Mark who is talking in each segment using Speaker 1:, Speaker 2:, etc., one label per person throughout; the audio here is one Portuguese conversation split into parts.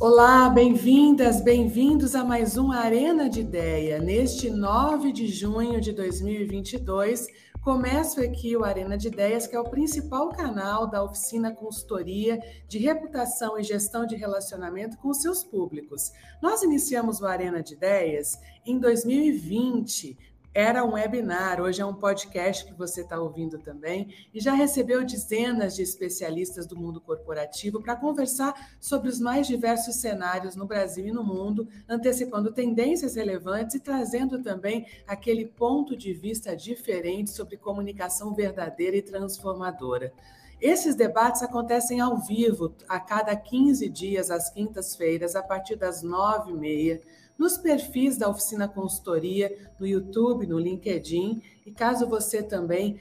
Speaker 1: Olá, bem-vindas, bem-vindos a mais uma Arena de Ideia. Neste 9 de junho de 2022, começo aqui o Arena de Ideias, que é o principal canal da oficina consultoria de reputação e gestão de relacionamento com seus públicos. Nós iniciamos o Arena de Ideias em 2020, era um webinar, hoje é um podcast que você está ouvindo também, e já recebeu dezenas de especialistas do mundo corporativo para conversar sobre os mais diversos cenários no Brasil e no mundo, antecipando tendências relevantes e trazendo também aquele ponto de vista diferente sobre comunicação verdadeira e transformadora. Esses debates acontecem ao vivo, a cada 15 dias, às quintas-feiras, a partir das nove e meia nos perfis da Oficina Consultoria, no YouTube, no LinkedIn. E caso você também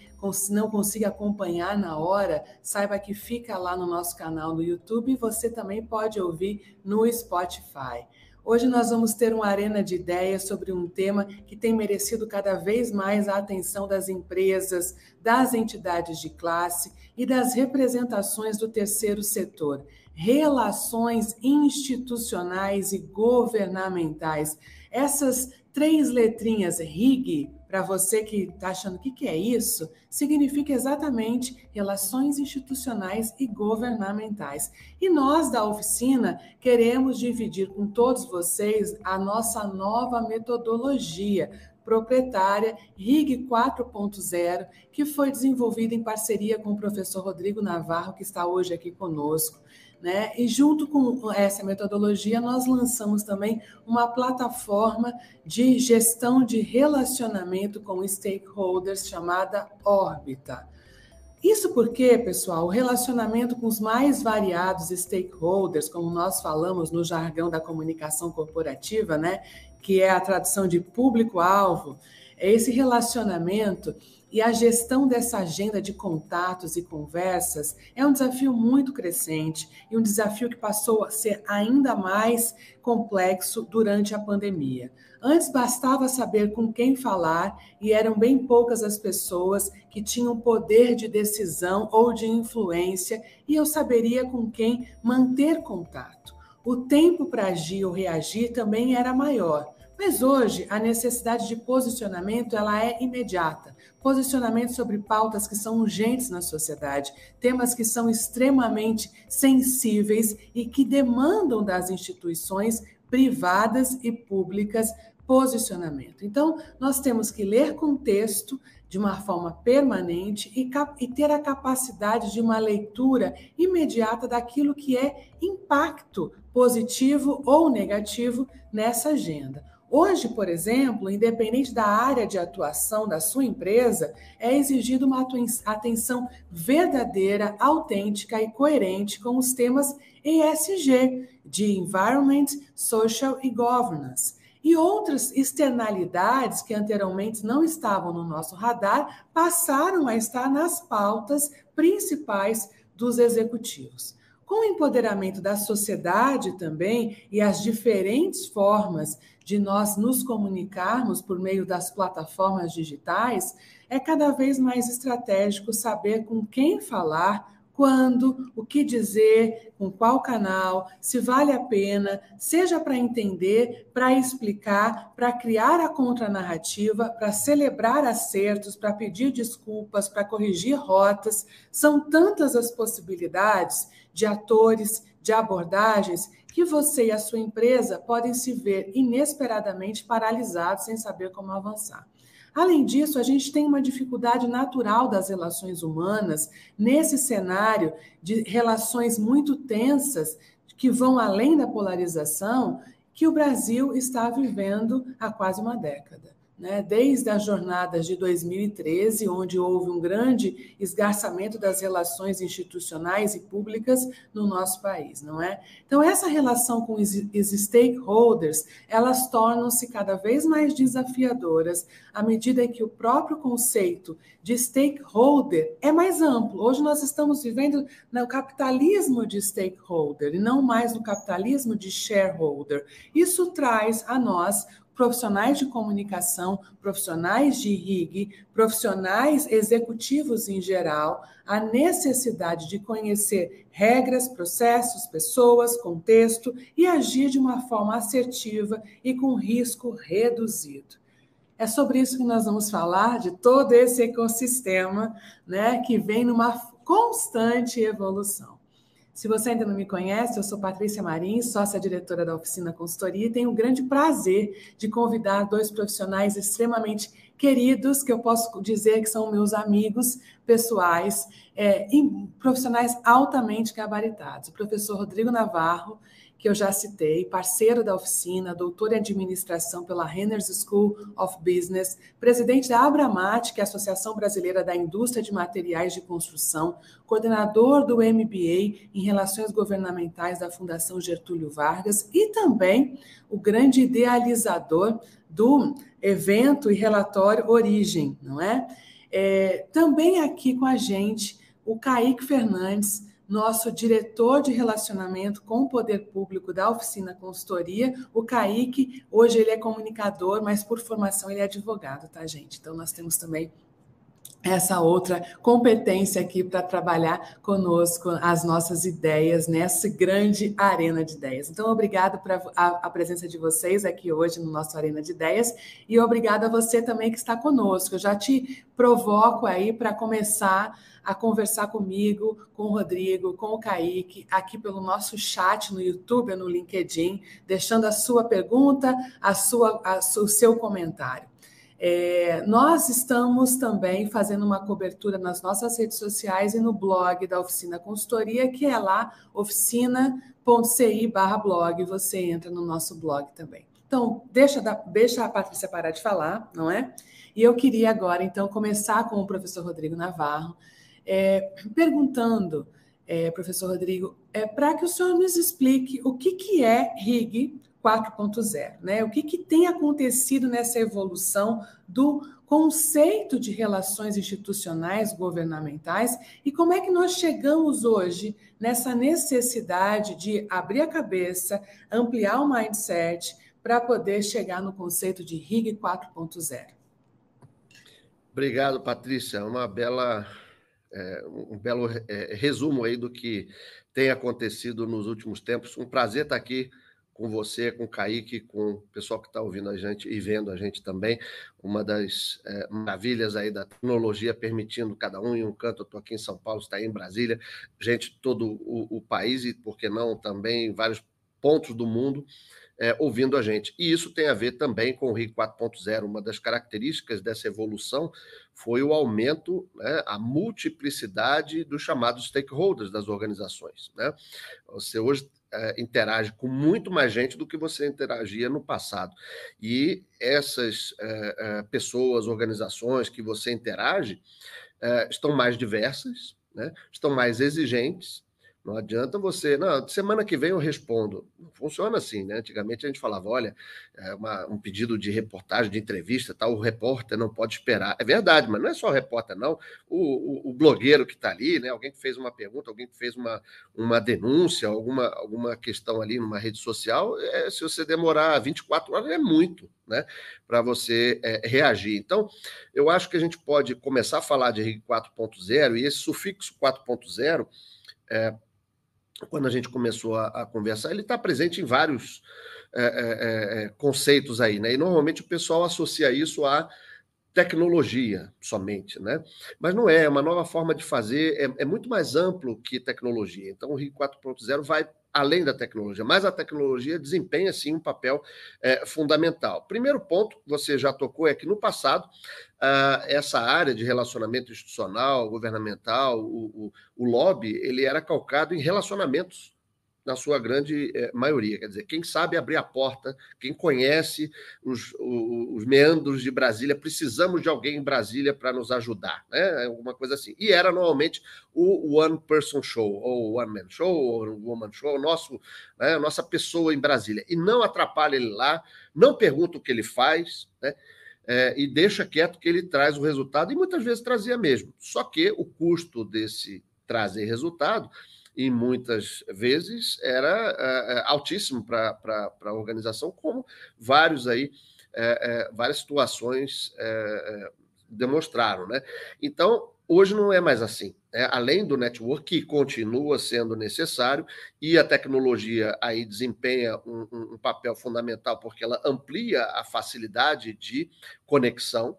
Speaker 1: não consiga acompanhar na hora, saiba que fica lá no nosso canal no YouTube e você também pode ouvir no Spotify. Hoje nós vamos ter uma arena de ideias sobre um tema que tem merecido cada vez mais a atenção das empresas, das entidades de classe e das representações do terceiro setor relações institucionais e governamentais. Essas três letrinhas RIG, para você que está achando o que, que é isso, significa exatamente relações institucionais e governamentais. E nós da oficina queremos dividir com todos vocês a nossa nova metodologia proprietária RIG 4.0, que foi desenvolvida em parceria com o professor Rodrigo Navarro, que está hoje aqui conosco. Né? E junto com essa metodologia, nós lançamos também uma plataforma de gestão de relacionamento com stakeholders chamada Órbita. Isso porque, pessoal, o relacionamento com os mais variados stakeholders, como nós falamos no jargão da comunicação corporativa, né, que é a tradução de público-alvo, é esse relacionamento e a gestão dessa agenda de contatos e conversas é um desafio muito crescente e um desafio que passou a ser ainda mais complexo durante a pandemia. Antes bastava saber com quem falar e eram bem poucas as pessoas que tinham poder de decisão ou de influência e eu saberia com quem manter contato. O tempo para agir ou reagir também era maior. Mas hoje a necessidade de posicionamento ela é imediata. Posicionamento sobre pautas que são urgentes na sociedade, temas que são extremamente sensíveis e que demandam das instituições privadas e públicas posicionamento. Então, nós temos que ler contexto de uma forma permanente e, e, ter a capacidade de uma leitura imediata daquilo que é impacto positivo ou negativo nessa agenda. Hoje, por exemplo, independente da área de atuação da sua empresa, é exigida uma atenção verdadeira, autêntica e coerente com os temas ESG, de Environment, Social e Governance. E outras externalidades que anteriormente não estavam no nosso radar passaram a estar nas pautas principais dos executivos. Com o empoderamento da sociedade também e as diferentes formas de nós nos comunicarmos por meio das plataformas digitais, é cada vez mais estratégico saber com quem falar, quando, o que dizer, com qual canal, se vale a pena, seja para entender, para explicar, para criar a contranarrativa, para celebrar acertos, para pedir desculpas, para corrigir rotas. São tantas as possibilidades de atores, de abordagens, que você e a sua empresa podem se ver inesperadamente paralisados sem saber como avançar. Além disso, a gente tem uma dificuldade natural das relações humanas nesse cenário de relações muito tensas que vão além da polarização que o Brasil está vivendo há quase uma década desde as jornadas de 2013, onde houve um grande esgarçamento das relações institucionais e públicas no nosso país, não é? Então, essa relação com os stakeholders, elas tornam-se cada vez mais desafiadoras à medida que o próprio conceito de stakeholder é mais amplo. Hoje nós estamos vivendo no capitalismo de stakeholder e não mais no capitalismo de shareholder. Isso traz a nós profissionais de comunicação, profissionais de RIG, profissionais executivos em geral, a necessidade de conhecer regras, processos, pessoas, contexto e agir de uma forma assertiva e com risco reduzido. É sobre isso que nós vamos falar, de todo esse ecossistema né, que vem numa constante evolução. Se você ainda não me conhece, eu sou Patrícia Marins, sócia-diretora da Oficina Consultoria, e tenho o grande prazer de convidar dois profissionais extremamente queridos, que eu posso dizer que são meus amigos pessoais, é, profissionais altamente gabaritados. O professor Rodrigo Navarro, que eu já citei, parceiro da oficina, doutor em administração pela Renners School of Business, presidente da Abramat, que é a Associação Brasileira da Indústria de Materiais de Construção, coordenador do MBA em Relações Governamentais da Fundação Getúlio Vargas e também o grande idealizador do evento e relatório Origem, não é? é também aqui com a gente o Kaique Fernandes, nosso diretor de relacionamento com o poder público da oficina consultoria, o Kaique. Hoje ele é comunicador, mas por formação ele é advogado, tá, gente? Então nós temos também essa outra competência aqui para trabalhar conosco as nossas ideias nessa grande arena de ideias. Então, obrigado por a, a, presença de vocês aqui hoje no nosso Arena de Ideias e obrigado a você também que está conosco. Eu já te provoco aí para começar a conversar comigo, com o Rodrigo, com o Kaique, aqui pelo nosso chat no YouTube, no LinkedIn, deixando a sua pergunta, a sua, a, o seu comentário. É, nós estamos também fazendo uma cobertura nas nossas redes sociais e no blog da Oficina Consultoria, que é lá oficina.ci blog. Você entra no nosso blog também. Então, deixa, deixa a Patrícia parar de falar, não é? E eu queria agora, então, começar com o professor Rodrigo Navarro, é, perguntando, é, professor Rodrigo, é, para que o senhor nos explique o que, que é RIG 4.0, né? O que, que tem acontecido nessa evolução do conceito de relações institucionais governamentais e como é que nós chegamos hoje nessa necessidade de abrir a cabeça, ampliar o mindset para poder chegar no conceito de RIG 4.0.
Speaker 2: Obrigado, Patrícia. Uma bela é, um belo é, resumo aí do que tem acontecido nos últimos tempos. Um prazer estar aqui com você, com o Kaique, com o pessoal que está ouvindo a gente e vendo a gente também. Uma das é, maravilhas aí da tecnologia permitindo cada um em um canto. Eu estou aqui em São Paulo, está em Brasília, gente todo o, o país e, por que não, também em vários pontos do mundo é, ouvindo a gente. E isso tem a ver também com o RIC 4.0. Uma das características dessa evolução foi o aumento, né, a multiplicidade dos chamados stakeholders das organizações. Né? Você hoje é, interage com muito mais gente do que você interagia no passado. E essas é, é, pessoas, organizações que você interage estão mais diversas, né? estão mais exigentes não adianta você, não, semana que vem eu respondo. Não funciona assim, né? Antigamente a gente falava, olha, é uma, um pedido de reportagem, de entrevista, tal, o repórter não pode esperar. É verdade, mas não é só o repórter, não. O, o, o blogueiro que está ali, né? Alguém que fez uma pergunta, alguém que fez uma, uma denúncia, alguma, alguma questão ali numa rede social, é, se você demorar 24 horas, é muito, né? Para você é, reagir. Então, eu acho que a gente pode começar a falar de RIG 4.0 e esse sufixo 4.0. É, quando a gente começou a, a conversar, ele está presente em vários é, é, é, conceitos aí, né? E normalmente o pessoal associa isso a tecnologia somente, né? Mas não é, é uma nova forma de fazer, é, é muito mais amplo que tecnologia. Então o RIC 4.0 vai além da tecnologia, mas a tecnologia desempenha sim um papel é, fundamental. Primeiro ponto, você já tocou, é que no passado uh, essa área de relacionamento institucional, governamental, o, o, o lobby, ele era calcado em relacionamentos na sua grande eh, maioria. Quer dizer, quem sabe abrir a porta, quem conhece os, os, os meandros de Brasília, precisamos de alguém em Brasília para nos ajudar, né? Alguma coisa assim. E era normalmente o One Person Show, ou One Man Show, ou Woman Show, nosso, né, nossa pessoa em Brasília. E não atrapalha ele lá, não pergunta o que ele faz, né? É, e deixa quieto que ele traz o resultado, e muitas vezes trazia mesmo. Só que o custo desse trazer resultado e muitas vezes era uh, altíssimo para a organização, como vários aí é, várias situações demonstraram. Né? Então, hoje não é mais assim. Né? Além do network, que continua sendo necessário, e a tecnologia aí desempenha um, um papel fundamental, porque ela amplia a facilidade de conexão,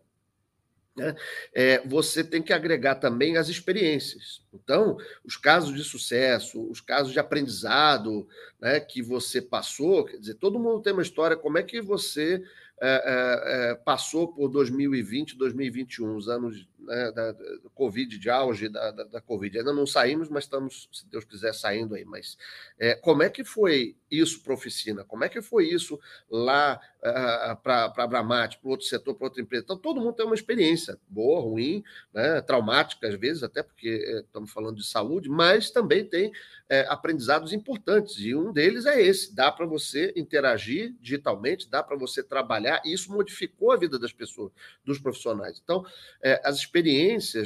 Speaker 2: né? É, você tem que agregar também as experiências. Então, os casos de sucesso, os casos de aprendizado né, que você passou, quer dizer, todo mundo tem uma história, como é que você é, é, é passou por 2020, 2021, os anos né, da, da, Covid, de auge da, da, da, Covid. Ainda não saímos, mas estamos, se Deus quiser, saindo aí. Mas é, como é que foi isso para oficina? Como é que foi isso lá uh, para a Bramate, para outro setor, para outra empresa? Então, todo mundo tem uma experiência boa, ruim, né, traumática às vezes, até porque é, estamos falando de saúde, mas também tem é, aprendizados importantes, e um deles é esse: dá para você interagir digitalmente, dá para você trabalhar, e isso modificou a vida das pessoas, dos profissionais. Então, é, as experiências,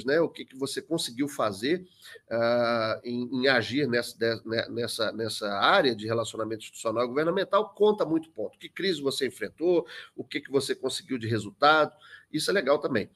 Speaker 2: né, o que, que você conseguiu fazer uh, em, em, agir nessa, né, nessa, nessa área de relacionamento institucional e governamental, conta muito ponto. Que crise você enfrentou, o que, que você conseguiu de resultado, isso é legal também.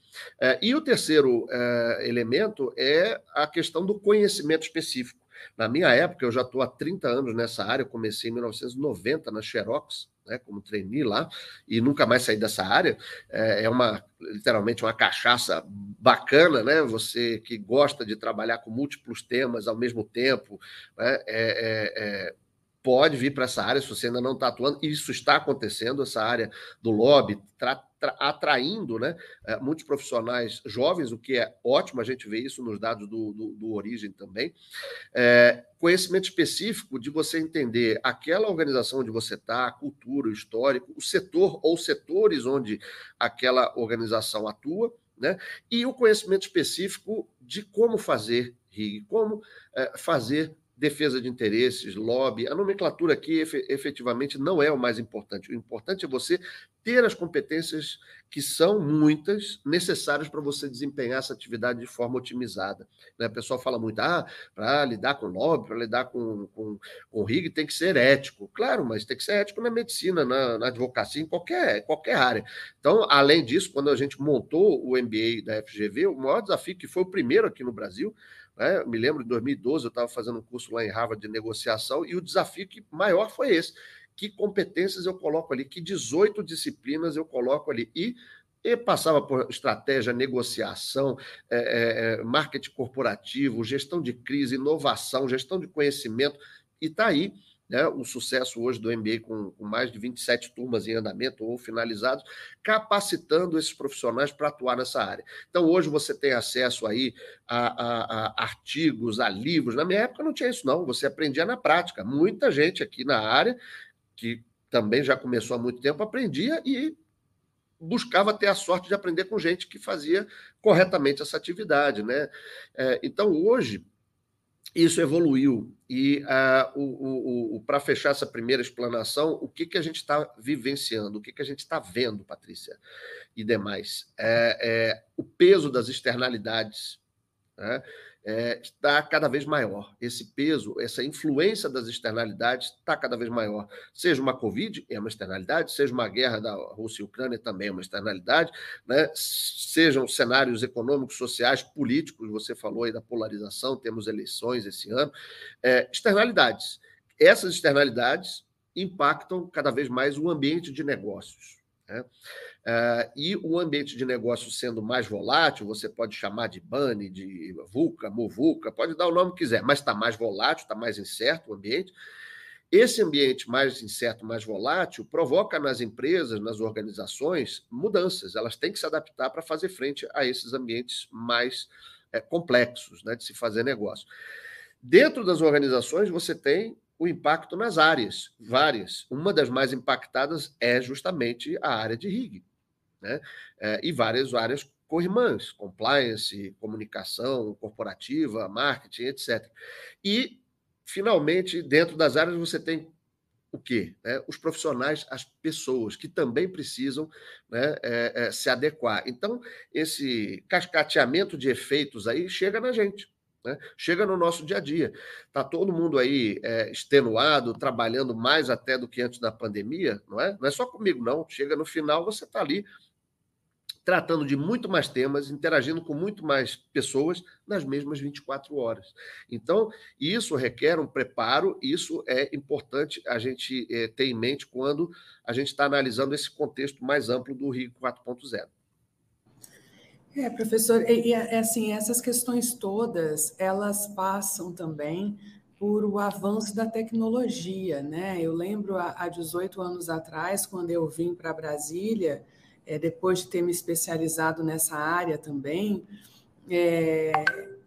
Speaker 2: Uh, e o terceiro uh, elemento é a questão do conhecimento específico. Na minha época, eu já estou há 30 anos nessa área, eu comecei em 1990 na Xerox, né, como trainee lá, e nunca mais saí dessa área. É, é uma, literalmente, uma cachaça bacana, né? Você que gosta de trabalhar com múltiplos temas ao mesmo tempo, né? É, é, é pode vir para essa área se você ainda não está atuando. Isso está acontecendo, essa área do lobby, atraindo né, eh, muitos profissionais jovens, o que é ótimo, a gente vê isso nos dados do, do, do Origem também. É, conhecimento específico de você entender aquela organização onde você está, a cultura, o histórico, o setor ou setores onde aquela organização atua, né? E o conhecimento específico de como fazer RIG, como é, fazer defesa de interesses, lobby. A nomenclatura aqui efetivamente não é o mais importante. O importante é você ter as competências que são muitas necessárias para você desempenhar essa atividade de forma otimizada. Né? O pessoal fala muito, ah, para lidar com lobby, para lidar com, com, com RIG, tem que ser ético. Claro, mas tem que ser ético na medicina, na, na advocacia, em qualquer, qualquer área. Então, além disso, quando a gente montou o MBA da FGV, o maior desafio, que foi o primeiro aqui no Brasil, né? Me lembro, em 2012, eu estava fazendo um curso lá em Harvard de negociação e o desafio que maior foi esse. Que competências eu coloco ali? Que 18 disciplinas eu coloco ali? E e passava por estratégia, negociação, é, é, é marketing corporativo, gestão de crise, inovação, gestão de conhecimento, e está aí né, o sucesso hoje do MBA com, com, mais de 27 turmas em andamento ou finalizados, capacitando esses profissionais para atuar nessa área. Então, hoje você tem acesso aí a, a, a, artigos, a livros. Na minha época não tinha isso, não. Você aprendia na prática. Muita gente aqui na área, que também já começou há muito tempo, aprendia e buscava ter a sorte de aprender com gente que fazia corretamente essa atividade. Né? É, então, hoje, isso evoluiu. E uh, o, o, o para fechar essa primeira explanação, o que, que a gente está vivenciando, o que, que a gente está vendo, Patrícia e demais? É, é, o peso das externalidades. Né? É, está cada vez maior. Esse peso, essa influência das externalidades está cada vez maior. Seja uma Covid, é uma externalidade, seja uma guerra da Rússia e Ucrânia, também é uma externalidade, né? sejam cenários econômicos, sociais, políticos, você falou aí da polarização, temos eleições esse ano, é, externalidades. Essas externalidades impactam cada vez mais o ambiente de negócios. Né? Uh, e o ambiente de negócio sendo mais volátil, você pode chamar de BANI, de VUCA, MUVUCA, pode dar o nome que quiser, mas está mais volátil, está mais incerto o ambiente. Esse ambiente mais incerto, mais volátil, provoca nas empresas, nas organizações, mudanças. Elas têm que se adaptar para fazer frente a esses ambientes mais é, complexos né, de se fazer negócio. Dentro das organizações, você tem o impacto nas áreas, várias. Uma das mais impactadas é justamente a área de RIG né? É, e várias áreas co-irmãs, compliance, comunicação corporativa, marketing, etc. E, finalmente, dentro das áreas você tem o quê? É, os profissionais, as pessoas que também precisam né, é, é, se adequar. Então, esse cascateamento de efeitos aí chega na gente. Né? Chega no nosso dia a dia. Está todo mundo aí é, extenuado, trabalhando mais até do que antes da pandemia, não é? Não é só comigo, não. Chega no final, você está ali tratando de muito mais temas, interagindo com muito mais pessoas nas mesmas 24 horas. Então, isso requer um preparo, isso é importante a gente é, ter em mente quando a gente está analisando esse contexto mais amplo do Rio 4.0.
Speaker 1: É, professor, e, e assim, essas questões todas, elas passam também por o avanço da tecnologia, né? Eu lembro há 18 anos atrás, quando eu vim para Brasília, é, depois de ter me especializado nessa área também, é,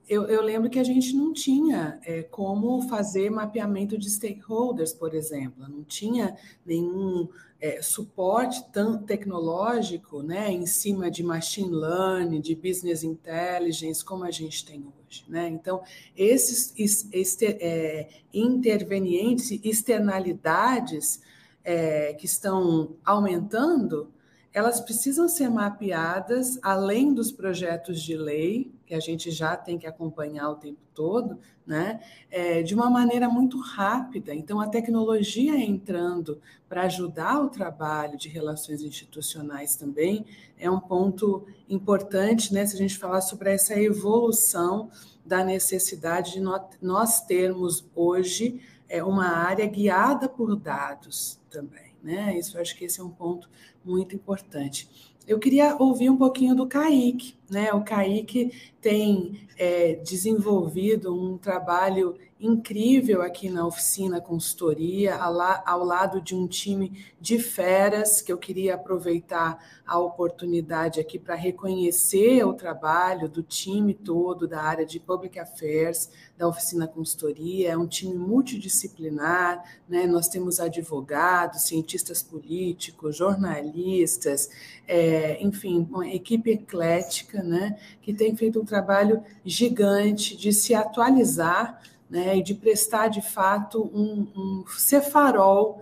Speaker 1: eu, eu, lembro que a gente não tinha é, como fazer mapeamento de stakeholders, por exemplo, não tinha nenhum é, suporte tão tecnológico né, em cima de machine learning, de business intelligence, como a gente tem hoje. Né? Então, esses este, é, intervenientes, externalidades é, que estão aumentando, elas precisam ser mapeadas além dos projetos de lei, que a gente já tem que acompanhar o tempo todo, né? É, de uma maneira muito rápida. Então, a tecnologia entrando para ajudar o trabalho de relações institucionais também é um ponto importante, né? Se a gente falar sobre essa evolução da necessidade de nós termos hoje é, uma área guiada por dados também. Né? Isso acho que esse é um ponto muito importante. Eu queria ouvir um pouquinho do Kaique. Né? O Kaique tem é, desenvolvido um trabalho incrível aqui na oficina consultoria, ao lado de um time de feras, que eu queria aproveitar a oportunidade aqui para reconhecer o trabalho do time todo da área de Public Affairs, da oficina consultoria. É um time multidisciplinar, né? nós temos advogados, cientistas políticos, jornalistas, é, enfim, uma equipe eclética, né? que tem feito um trabalho gigante de se atualizar né, e de prestar de fato um, um ser farol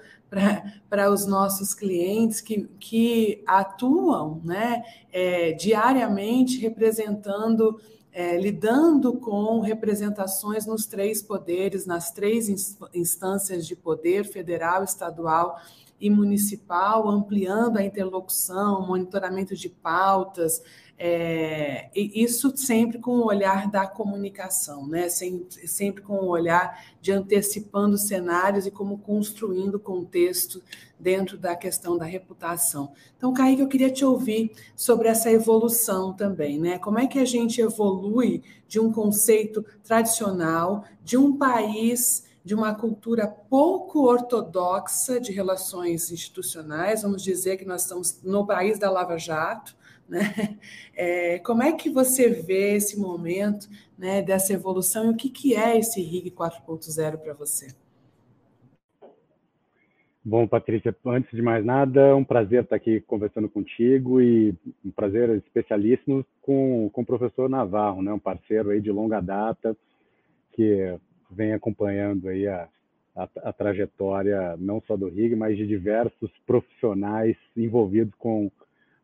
Speaker 1: para os nossos clientes que, que atuam né, é, diariamente representando, é, lidando com representações nos três poderes, nas três instâncias de poder, federal, estadual municipal, ampliando a interlocução, monitoramento de pautas, é, isso sempre com o olhar da comunicação, né? sempre, sempre com o olhar de antecipando cenários e como construindo contexto dentro da questão da reputação. Então, Kaique, eu queria te ouvir sobre essa evolução também, né? Como é que a gente evolui de um conceito tradicional, de um país de uma cultura pouco ortodoxa de relações institucionais, vamos dizer que nós estamos no país da Lava Jato, né? É, como é que você vê esse momento né, dessa evolução e o que, que é esse RIG 4.0 para você?
Speaker 3: Bom, Patrícia, antes de mais nada, um prazer estar aqui conversando contigo e um prazer especialíssimo com, com o professor Navarro, né, um parceiro aí de longa data que vem acompanhando aí a, a, a trajetória não só do RIG, mas de diversos profissionais envolvidos com,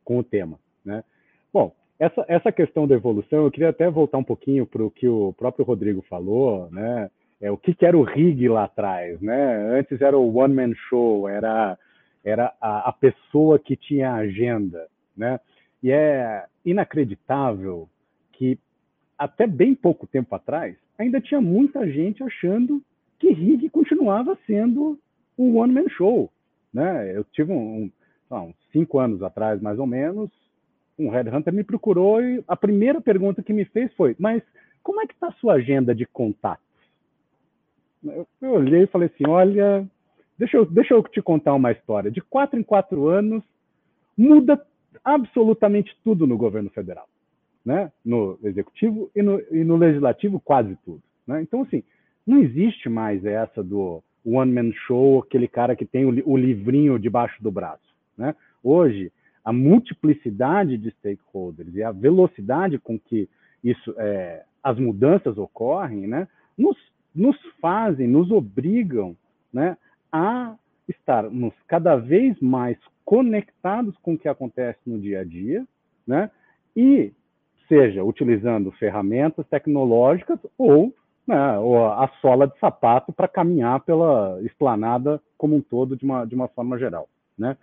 Speaker 3: com o tema. Né? Bom, essa, essa questão da evolução, eu queria até voltar um pouquinho para o que o próprio Rodrigo falou, né? É, o que, que era o rig lá atrás, né? Antes era o one man show, era era a, a pessoa que tinha a agenda, né? E é inacreditável que até bem pouco tempo atrás ainda tinha muita gente achando que rig continuava sendo um one man show, né? Eu tive um, um, uns cinco anos atrás, mais ou menos, um headhunter me procurou e a primeira pergunta que me fez foi: mas como é que está a sua agenda de contatos? Eu, eu olhei e falei assim: olha, deixa eu, deixa eu te contar uma história. De quatro em quatro anos, muda absolutamente tudo no governo federal, né? No executivo e no, e no legislativo quase tudo. Né? Então assim, não existe mais essa do one man show, aquele cara que tem o, o livrinho debaixo do braço, né? Hoje a multiplicidade de stakeholders e a velocidade com que isso, é, as mudanças ocorrem, né, nos, nos fazem, nos obrigam né, a estarmos cada vez mais conectados com o que acontece no dia a dia, né, e seja utilizando ferramentas tecnológicas ou, né, ou a sola de sapato para caminhar pela esplanada como um todo de uma, de uma forma geral. Né?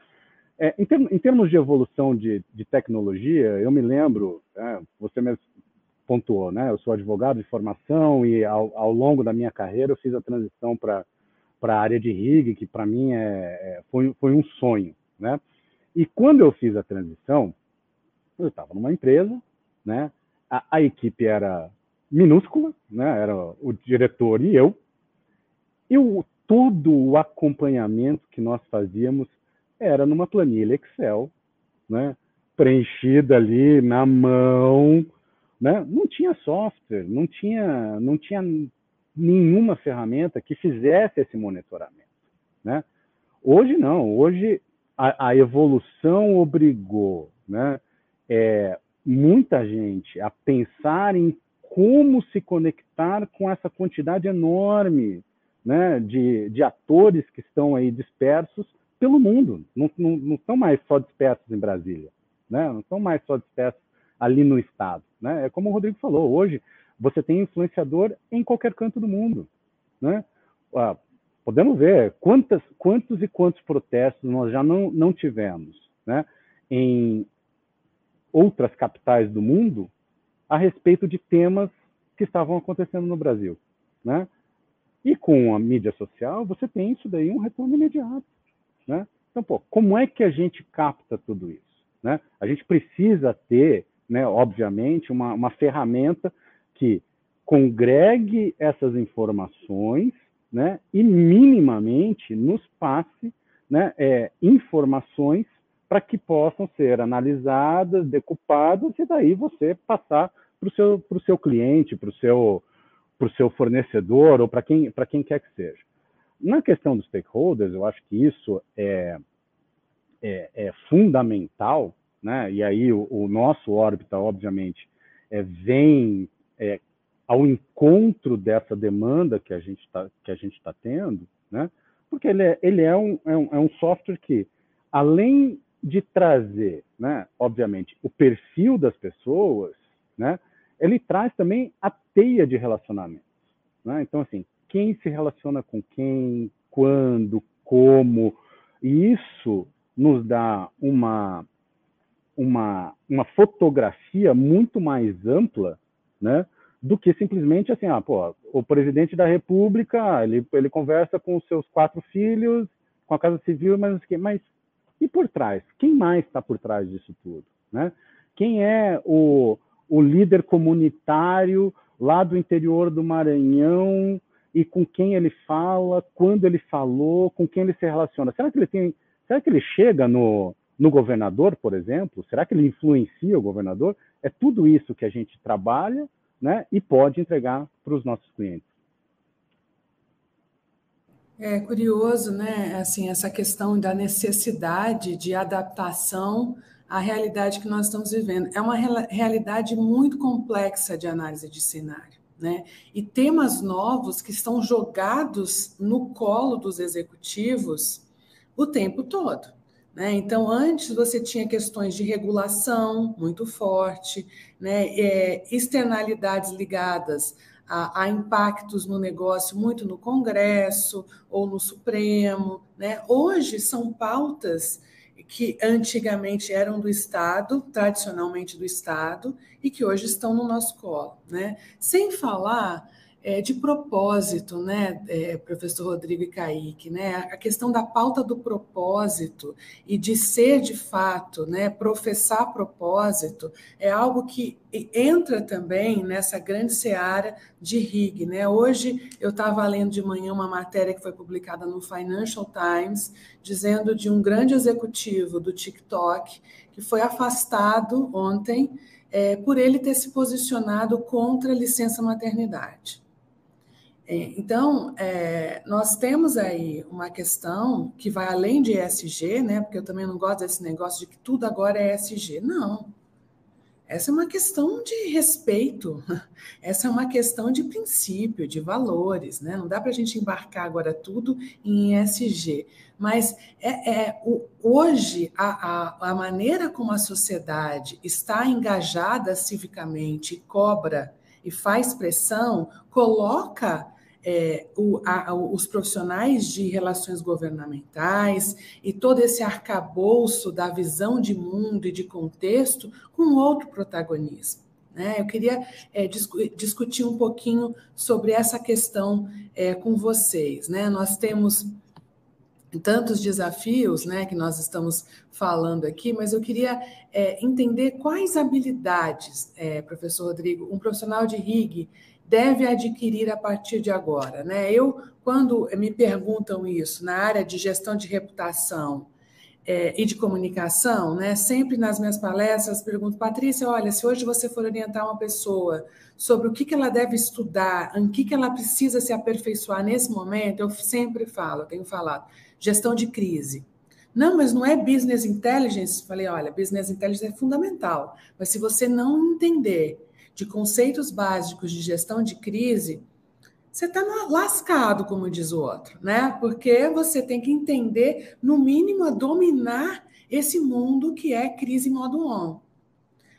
Speaker 3: É, em, term, em, termos de evolução de, de tecnologia, eu me lembro, é, você mesmo pontuou, né? Eu sou advogado de formação e ao, ao longo da minha carreira eu fiz a transição para para a área de RIG, que para mim é, é, foi, foi um sonho, né? E quando eu fiz a transição, eu estava numa empresa, né? A, a, equipe era minúscula, né? Era o diretor e eu. E o, todo o acompanhamento que nós fazíamos era numa planilha Excel, né? Preenchida ali na mão, né? Não tinha software, não tinha, não tinha nenhuma ferramenta que fizesse esse monitoramento. Né? Hoje não, hoje a, a evolução obrigou né, é, muita gente a pensar em como se conectar com essa quantidade enorme né, de, de atores que estão aí dispersos pelo mundo. Não, não, não estão mais só dispersos em Brasília, né? não estão mais só dispersos ali no Estado. Né? É como o Rodrigo falou, hoje você tem influenciador em qualquer canto do mundo. Né? Ah, podemos ver quantas, quantos e quantos protestos nós já não, não tivemos né? em outras capitais do mundo a respeito de temas que estavam acontecendo no Brasil. Né? E com a mídia social, você tem isso daí um retorno imediato. Né? Então, pô, como é que a gente capta tudo isso? Né? A gente precisa ter, né, obviamente, uma, uma ferramenta que congregue essas informações né, e minimamente nos passe né, é, informações para que possam ser analisadas, decupadas, e daí você passar para o seu, seu cliente, para o seu, seu fornecedor ou para quem, quem quer que seja. Na questão dos stakeholders, eu acho que isso é, é, é fundamental, né? e aí o, o nosso órbita, obviamente, é, vem é, ao encontro dessa demanda que a gente está está tendo, né? Porque ele é, ele é um, é um, é um software que, além de trazer, né, obviamente, o perfil das pessoas, né, ele traz também a teia de relacionamentos. Né? Então, assim, quem se relaciona com quem, quando, como, e isso nos dá uma, uma, uma fotografia muito mais ampla né, do que simplesmente assim, ah, pô, o presidente da República, ele, ele conversa com os seus quatro filhos, com a Casa Civil, mas, mas e por trás? Quem mais está por trás disso tudo? Né? Quem é o, o líder comunitário lá do interior do Maranhão e com quem ele fala, quando ele falou, com quem ele se relaciona? Será que ele tem, será que ele chega no, no governador, por exemplo? Será que ele influencia o governador? É tudo isso que a gente trabalha né, e pode entregar para os nossos clientes.
Speaker 1: É curioso, né? Assim, essa questão da necessidade de adaptação à realidade que nós estamos vivendo. É uma realidade muito complexa de análise de cenário, né? E temas novos que estão jogados no colo dos executivos o tempo todo. Né? Então, antes você tinha questões de regulação muito forte, né? É, externalidades ligadas a, a, impactos no negócio muito no Congresso ou no Supremo. Né? Hoje são pautas que antigamente eram do Estado, tradicionalmente do Estado, e que hoje estão no nosso colo. Né? Sem falar é, de propósito, né, é, professor Rodrigo e Kaique, né, a questão da pauta do propósito e de ser de fato, né, professar propósito, é algo que entra também nessa grande seara de RIG. Né? Hoje eu estava lendo de manhã uma matéria que foi publicada no Financial Times, dizendo de um grande executivo do TikTok que foi afastado ontem é, por ele ter se posicionado contra a licença maternidade. É, então, é, nós temos aí uma questão que vai além de ESG, né? Porque eu também não gosto desse negócio de que tudo agora é ESG. Não. Essa é uma questão de respeito, essa é uma questão de princípio, de valores, né? Não dá para a gente embarcar agora tudo em ESG, mas é, é o, hoje a, a, a maneira como a sociedade está engajada civicamente, cobra e faz pressão, coloca é, o, a, os profissionais de relações governamentais e todo esse arcabouço da visão de mundo e de contexto com outro protagonismo. Né? Eu queria é, discu discutir um pouquinho sobre essa questão é, com vocês. Né? Nós temos tantos desafios né, que nós estamos falando aqui, mas eu queria é, entender quais habilidades, é, professor Rodrigo, um profissional de RIG deve adquirir a partir de agora. Né? Eu, quando me perguntam isso na área de gestão de reputação é, e de comunicação, né, sempre nas minhas palestras pergunto, Patrícia, olha, se hoje você for orientar uma pessoa sobre o que, que ela deve estudar, em que, que ela precisa se aperfeiçoar nesse momento, eu sempre falo, eu tenho falado, gestão de crise. Não, mas não é business intelligence. Falei, olha, business intelligence é fundamental, mas se você não entender de conceitos básicos de gestão de crise, você está lascado, como diz o outro, né? Porque você tem que entender, no mínimo, a dominar esse mundo que é crise modo on.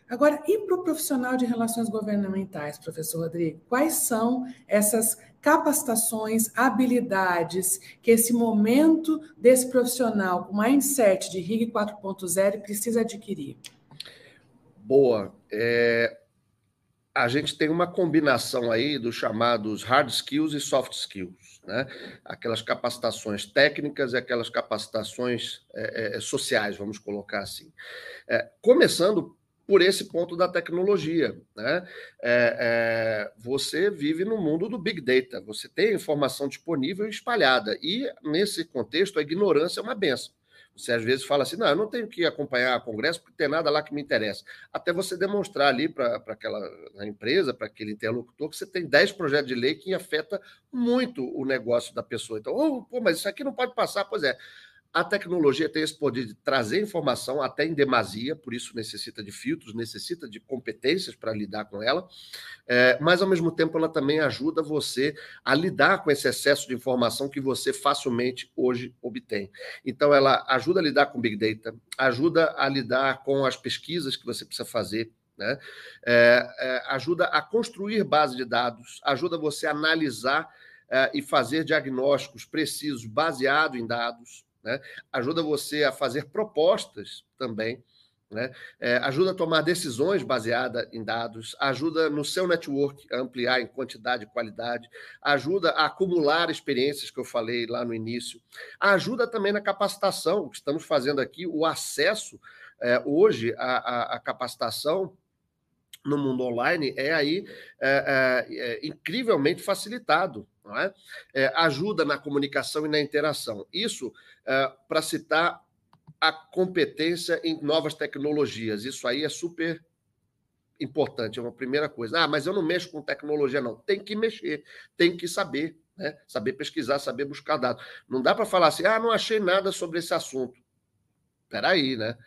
Speaker 1: Agora, e para o profissional de relações governamentais, professor Rodrigo? Quais são essas capacitações, habilidades que esse momento desse profissional com mindset de RIG 4.0 precisa adquirir?
Speaker 2: Boa. É, a gente tem uma combinação aí dos chamados hard skills e soft skills, né? Aquelas capacitações técnicas e aquelas capacitações é, é, sociais, vamos colocar assim. É, começando por esse ponto da tecnologia, né? É, é, você vive no mundo do big data, você tem informação disponível e espalhada e nesse contexto a ignorância é uma benção. Você às vezes fala assim: não, eu não tenho que acompanhar a congresso porque tem nada lá que me interessa. Até você demonstrar ali para aquela empresa, para aquele interlocutor, que você tem 10 projetos de lei que afeta muito o negócio da pessoa. Então, oh, pô, mas isso aqui não pode passar. Pois é, a tecnologia tem esse poder de trazer informação até em demasia, por isso necessita de filtros, necessita de competências para lidar com ela, é, mas ao mesmo tempo ela também ajuda você a lidar com esse excesso de informação que você facilmente hoje obtém. Então, ela ajuda a lidar com Big Data, ajuda a lidar com as pesquisas que você precisa fazer, né? É, é, ajuda a construir base de dados, ajuda você a analisar é, e fazer diagnósticos precisos baseado em dados né? ajuda você a fazer propostas também. Né? É, ajuda a tomar decisões baseadas em dados, ajuda no seu network a ampliar em quantidade e qualidade, ajuda a acumular experiências que eu falei lá no início, ajuda também na capacitação, o que estamos fazendo aqui, o acesso é, hoje à, à, à capacitação no mundo online é aí é, é, é incrivelmente facilitado é? é? ajuda na comunicação e na interação. Isso é, para citar a competência em novas tecnologias. Isso aí é super importante, é uma primeira coisa. Ah, mas eu não mexo com tecnologia, não. Tem que mexer, tem que saber, né? Saber pesquisar, saber buscar dados. Não dá para falar assim, ah, não achei nada sobre esse assunto. Espera aí, né?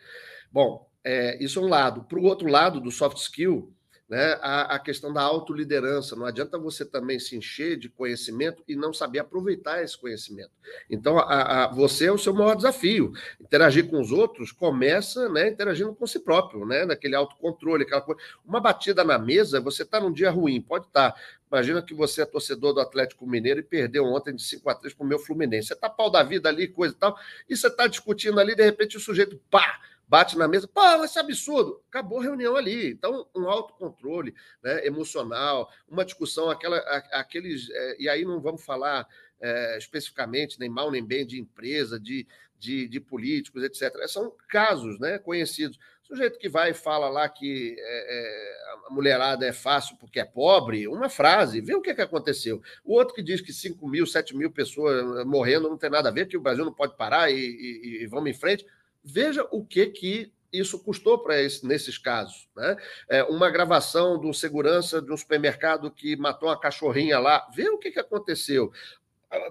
Speaker 2: Bom, é, isso é um lado. Para o outro lado do soft skill, né, a, a, questão da autoliderança. Não adianta você também se encher de conhecimento e não saber aproveitar esse conhecimento. Então, a, a, você é o seu maior desafio. Interagir com os outros começa né, interagindo com si próprio, né, naquele autocontrole, aquela coisa. Uma batida na mesa, você está num dia ruim, pode estar. Tá. Imagina que você é torcedor do Atlético Mineiro e perdeu ontem de 5 a 3 para o meu Fluminense. Você está pau da vida ali, coisa e tal, e você está discutindo ali, de repente o sujeito, pá, bate na mesa, pô, esse absurdo. Acabou a reunião ali. Então, um autocontrole né, emocional, uma discussão, aquela, aqueles. É, e aí não vamos falar é, especificamente, nem mal nem bem, de empresa, de, de, de, políticos, etc. São casos né, conhecidos. O sujeito que vai e fala lá que é, é, a mulherada é fácil porque é pobre, uma frase, vê o que, que aconteceu. O outro que diz que 5 mil, 7 mil pessoas morrendo não tem nada a ver, que o Brasil não pode parar e, e, e vamos em frente. Veja o que, que isso custou para nesses casos. Né? É, uma gravação um segurança de um supermercado que matou uma cachorrinha lá. Vê o que, que aconteceu.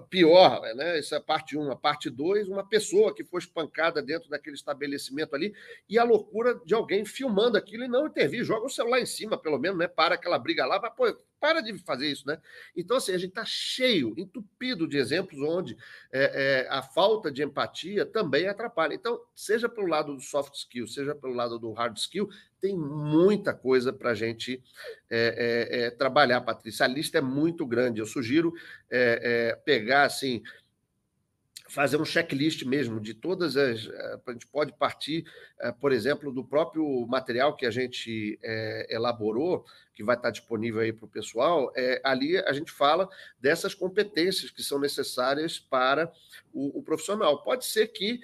Speaker 2: pior, né? Essa é parte 1. A parte 2, uma pessoa que foi espancada dentro daquele estabelecimento ali e a loucura de alguém filmando aquilo e não intervir. Joga o celular em cima, pelo menos, né? Para aquela briga lá, mas, pô, para de fazer isso, né? Então, assim, a gente está cheio, entupido de exemplos onde é, é, a falta de empatia também atrapalha. Então, seja pelo lado do soft skill, seja pelo lado do hard skill, tem muita coisa para a gente é, é, é, trabalhar, Patrícia. A lista é muito grande. Eu sugiro é, pegar, assim, fazer um checklist mesmo de todas as. Eh, a gente pode partir, eh, por exemplo, do próprio material que a gente é, elaborou, que vai estar disponível aí para o pessoal. É, ali a gente fala dessas competências que são necessárias para o, profissional. Pode ser que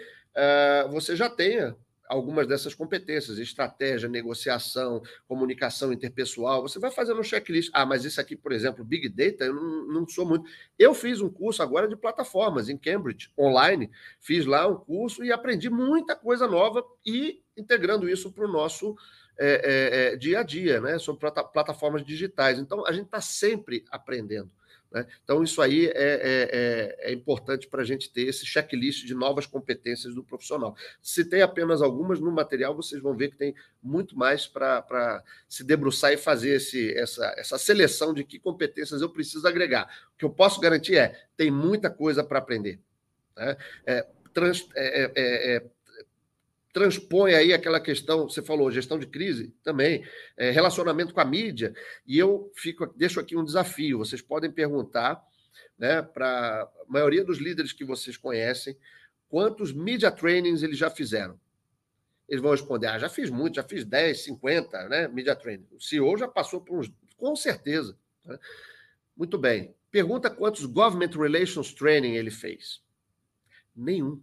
Speaker 2: você já tenha algumas dessas competências, estratégia, negociação, comunicação interpessoal. Você vai fazendo um checklist. Ah, mas isso aqui, por exemplo, Big Data, eu não, não sou muito. Eu fiz um curso agora de plataformas em Cambridge, online. Fiz lá um curso e aprendi muita coisa nova e integrando isso para o nosso é, é, dia a dia, né? Sobre plataformas digitais. Então, a gente está sempre aprendendo. Né? Então, isso aí é, é, é, é importante para a gente ter esse checklist de novas competências do profissional. Se tem apenas algumas no material, vocês vão ver que tem muito mais para se debruçar e fazer esse, essa, essa seleção de que competências eu preciso agregar. O que eu posso garantir é: tem muita coisa para aprender. Né? É, trans, é, é, é transpõe aí aquela questão, você falou, gestão de crise também, é, relacionamento com a mídia, e eu fico, deixo aqui um desafio. Vocês podem perguntar né, para a maioria dos líderes que vocês conhecem quantos media trainings eles já fizeram. Eles vão responder: ah, já fiz muito, já fiz 10, 50, né? Media training. O CEO já passou por uns. Com certeza. Né? Muito bem. Pergunta quantos government relations training ele fez. Nenhum.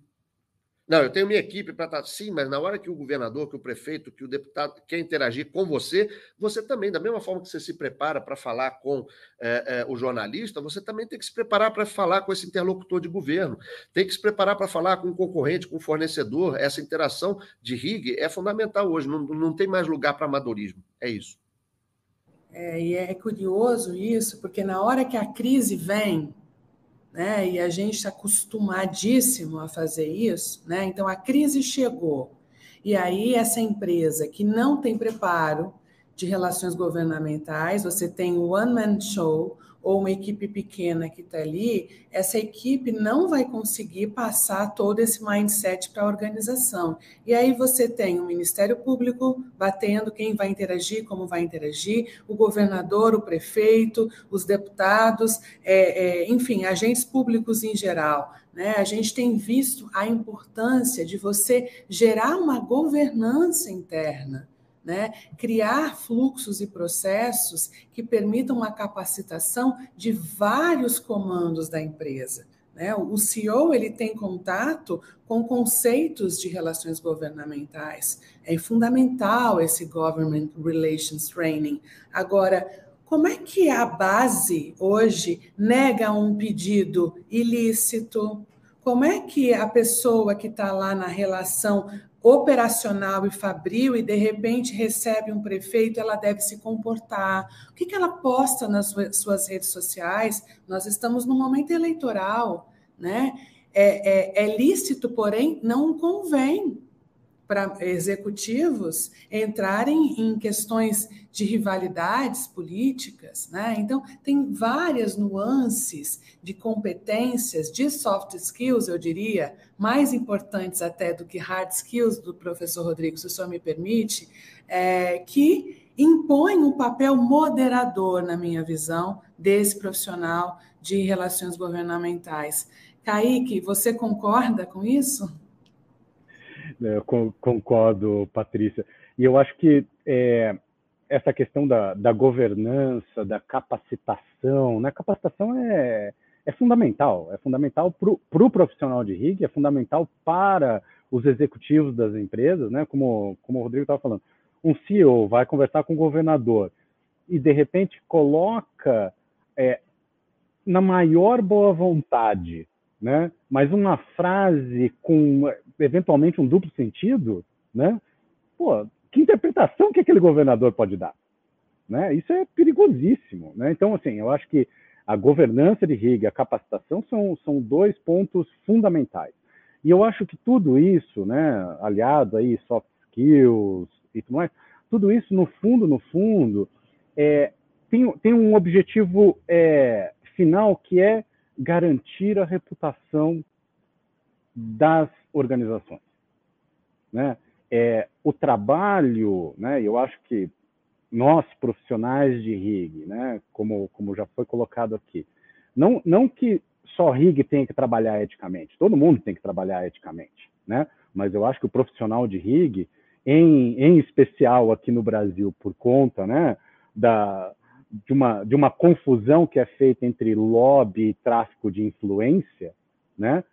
Speaker 2: Não, eu tenho minha equipe para estar. Tá, sim, mas na hora que o governador, que o prefeito, que o deputado quer interagir com você, você também, da mesma forma que você se prepara para falar com é, é, o jornalista, você também tem que se preparar para falar com esse interlocutor de governo, tem que se preparar para falar com o concorrente, com o fornecedor. Essa interação de RIG é fundamental hoje, não, não tem mais lugar para amadorismo. É isso.
Speaker 1: É, e é curioso isso, porque na hora que a crise vem, né? E a gente está acostumadíssimo a fazer isso, né? Então a crise chegou. E aí essa empresa que não tem preparo de relações governamentais, você tem o one man show, ou uma equipe pequena que está ali, essa equipe não vai conseguir passar todo esse mindset para a organização. E aí você tem o Ministério Público batendo quem vai interagir, como vai interagir, o governador, o prefeito, os deputados, é, é, enfim, agentes públicos em geral. Né? A gente tem visto a importância de você gerar uma governança interna né? criar fluxos e processos que permitam uma capacitação de vários comandos da empresa. Né? O CEO ele tem contato com conceitos de relações governamentais. É fundamental esse Government Relations Training. Agora, como é que a base hoje nega um pedido ilícito? Como é que a pessoa que está lá na relação operacional e fabril e de repente recebe um prefeito, ela deve se comportar. O que, que ela posta nas suas redes sociais? Nós estamos no momento eleitoral, né? É, é, é lícito, porém, não convém para executivos entrarem em questões de rivalidades políticas, né? Então tem várias nuances de competências, de soft skills, eu diria, mais importantes até do que hard skills do professor Rodrigo, se o senhor me permite, é, que impõem um papel moderador, na minha visão, desse profissional de relações governamentais. Kaique, você concorda com isso?
Speaker 3: Eu concordo, Patrícia. E eu acho que é, essa questão da, da, governança, da capacitação, né? Capacitação é, é fundamental, é fundamental para o pro profissional de RIG, é fundamental para os executivos das empresas, né? Como, como o Rodrigo estava falando. Um CEO vai conversar com o governador e, de repente, coloca é, na maior boa vontade né? Mas uma frase com eventualmente um duplo sentido, né? Pô, que interpretação que aquele governador pode dar, né? Isso é perigosíssimo, né? Então, assim, eu acho que a governança de RIG, a capacitação são, são dois pontos fundamentais. E eu acho que tudo isso, né, aliado aí soft skills e tudo mais, tudo isso no fundo, no fundo, é, tem, tem um objetivo é, final que é garantir a reputação das organizações. Né? É, o trabalho, né, eu acho que nós, profissionais de RIG, né, como, como já foi colocado aqui, não, não que só RIG tenha que trabalhar eticamente, todo mundo tem que trabalhar eticamente, né? mas eu acho que o profissional de RIG, em, em especial aqui no Brasil, por conta né, da, de, uma, de uma confusão que é feita entre lobby e tráfico de influência, né,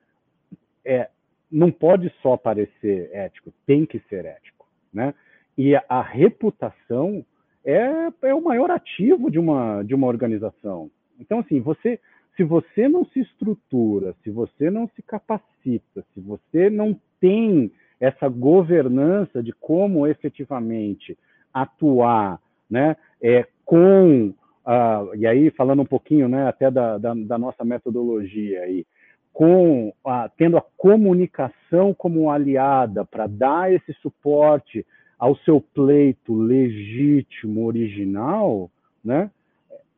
Speaker 3: é, não pode só parecer ético, tem que ser ético. Né? E a, a reputação é, é o maior ativo de uma, de uma organização. Então, assim, você, se você não se estrutura, se você não se capacita, se você não tem essa governança de como efetivamente atuar, né, é, com, uh, e aí falando um pouquinho, né, até da, da, da nossa metodologia aí, com uh, tendo a comunicação como aliada para dar esse suporte ao seu pleito legítimo, original, né?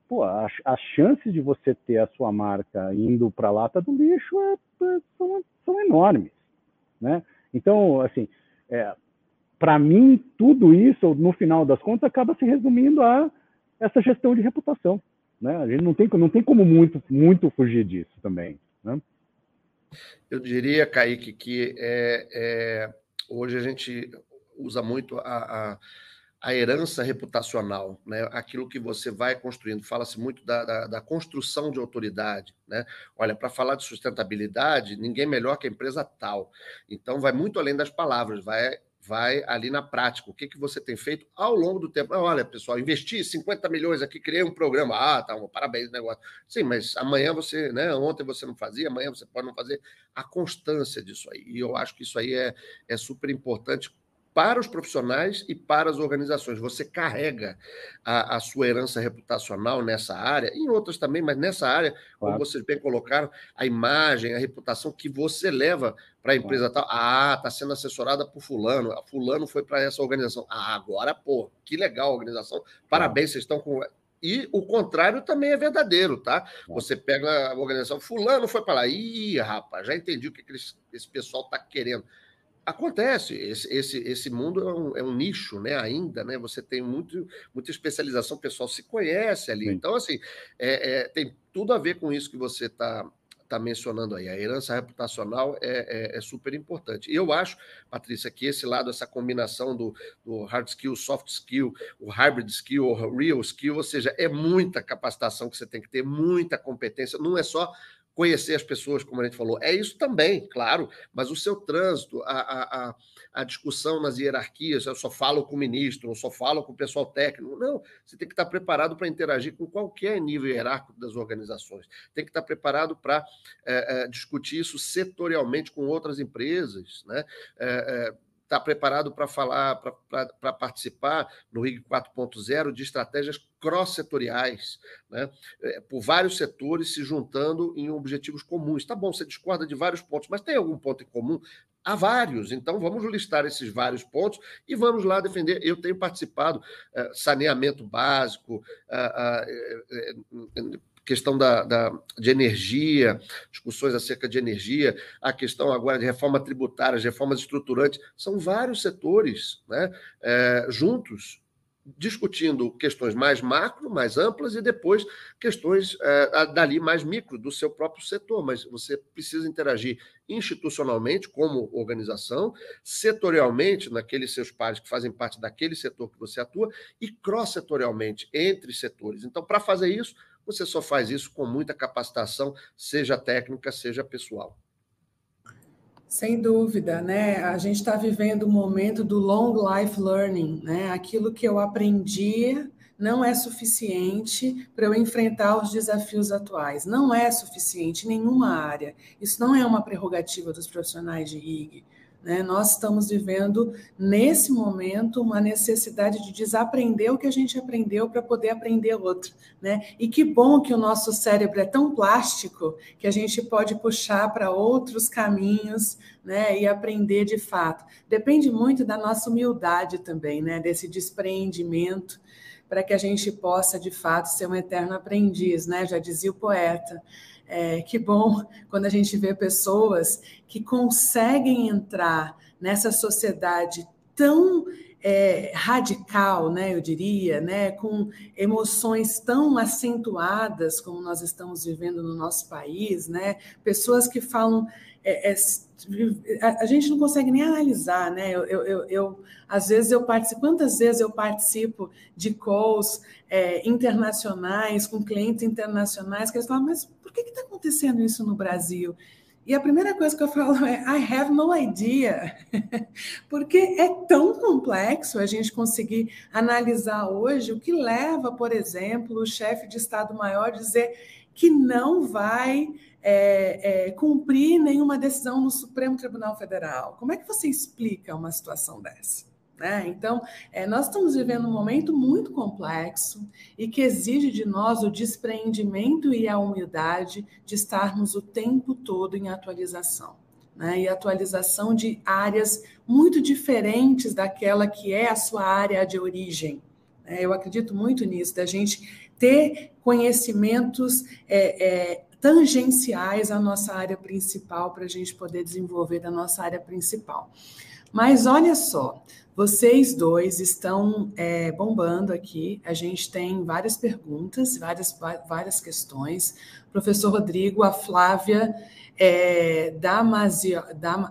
Speaker 3: Pô, as, as chances de você ter a sua marca indo para a lata do lixo é, é, são, são enormes, né? Então, assim, é, para mim, tudo isso, no final das contas, acaba se resumindo a essa gestão de reputação. Né? A gente não tem, não tem como muito, muito fugir disso também. Né?
Speaker 2: Eu diria, Kaique, que é, é, hoje a gente usa muito a, a, a, herança reputacional, né? aquilo que você vai construindo. Fala-se muito da, da, da, construção de autoridade. Né? Olha, para falar de sustentabilidade, ninguém melhor que a empresa tal. Então, vai muito além das palavras, vai vai ali na prática. O que, que você tem feito ao longo do tempo? Olha, pessoal, investi 50 milhões aqui, criei um programa. Ah, tá, um, parabéns, negócio. Sim, mas amanhã você, né? Ontem você não fazia, amanhã você pode não fazer. A constância disso aí. E eu acho que isso aí é, é super importante para os profissionais e para as organizações. Você carrega a, a, sua herança reputacional nessa área, em outras também, mas nessa área, claro. como vocês bem colocaram, a imagem, a reputação que você leva para a empresa claro. tal. Ah, está sendo assessorada por fulano, a fulano foi para essa organização. Ah, agora, pô, que legal a organização. Parabéns, claro. vocês estão com e o contrário também é verdadeiro, tá? Você pega a organização, fulano foi para lá, ih, rapaz, já entendi o que esse pessoal está querendo. Acontece, esse, esse, esse mundo é um, é um, nicho, né? Ainda, né? Você tem muito, muita especialização, o pessoal se conhece ali. Sim. Então, assim, é, é, tem tudo a ver com isso que você está tá mencionando aí. A herança reputacional é, é, é, super importante. E eu acho, Patrícia, que esse lado, essa combinação do, do hard skill, soft skill, o hybrid skill, o real skill, ou seja, é muita capacitação que você tem que ter, muita competência. Não é só conhecer as pessoas, como a gente falou. É isso também, claro, mas o seu trânsito, a, a, a discussão nas hierarquias, eu só falo com o ministro, eu só falo com o pessoal técnico. Não, você tem que estar preparado para interagir com qualquer nível hierárquico das organizações. Tem que estar preparado para é, é, discutir isso setorialmente com outras empresas, né? É, está preparado para falar, para participar no RIG 4.0 de estratégias cross-setoriais, né? É, por vários setores se juntando em objetivos comuns. Tá bom, você discorda de vários pontos, mas tem algum ponto em comum? Há vários, então vamos listar esses vários pontos e vamos lá defender. Eu tenho participado, é, saneamento básico, é, questão da, da, de energia, discussões acerca de energia, a questão agora de reforma tributária, de reformas estruturantes, são vários setores né, é, juntos discutindo questões mais macro, mais amplas, e depois questões é, dali mais micro, do seu próprio setor. Mas você precisa interagir institucionalmente, como organização, setorialmente, naqueles seus pares que fazem parte daquele setor que você atua, e cross-setorialmente, entre setores. Então, para fazer isso, você só faz isso com muita capacitação, seja técnica, seja pessoal.
Speaker 1: Sem dúvida, né? A gente está vivendo o um momento do long life learning, né? Aquilo que eu aprendi não é suficiente para eu enfrentar os desafios atuais. Não é suficiente em nenhuma área. Isso não é uma prerrogativa dos profissionais de IG. Né? Nós estamos vivendo, nesse momento, uma necessidade de desaprender o que a gente aprendeu para poder aprender outro. Né? E que bom que o nosso cérebro é tão plástico que a gente pode puxar para outros caminhos né? e aprender de fato. Depende muito da nossa humildade também, né? desse despreendimento para que a gente possa, de fato, ser um eterno aprendiz, né? Já dizia o poeta. É, que bom quando a gente vê pessoas que conseguem entrar nessa sociedade tão é, radical, né, eu diria, né, com emoções tão acentuadas como nós estamos vivendo no nosso país, né, pessoas que falam é, a, gente não consegue nem analisar, né? Eu, eu, eu, às vezes eu participo, quantas vezes eu participo de calls é, internacionais com clientes internacionais que eles falam, mas por que está acontecendo isso no Brasil? E a primeira coisa que eu falo é I have no idea, porque é tão complexo a gente conseguir analisar hoje o que leva, por exemplo, o chefe de Estado-Maior dizer que não vai é, é, cumprir nenhuma decisão no Supremo Tribunal Federal. Como é que você explica uma situação dessa? Né? Então, é, nós estamos vivendo um momento muito complexo e que exige de nós o despreendimento e a humildade de estarmos o tempo todo em atualização. Né? E atualização de áreas muito diferentes daquela que é a sua área de origem. Né? Eu acredito muito nisso, da gente ter conhecimentos é, é, tangenciais à nossa área principal para a gente poder desenvolver da nossa área principal. Mas olha só, vocês dois estão é, bombando aqui. A gente tem várias perguntas, várias, várias questões. Professor Rodrigo, a Flávia é, Damasio,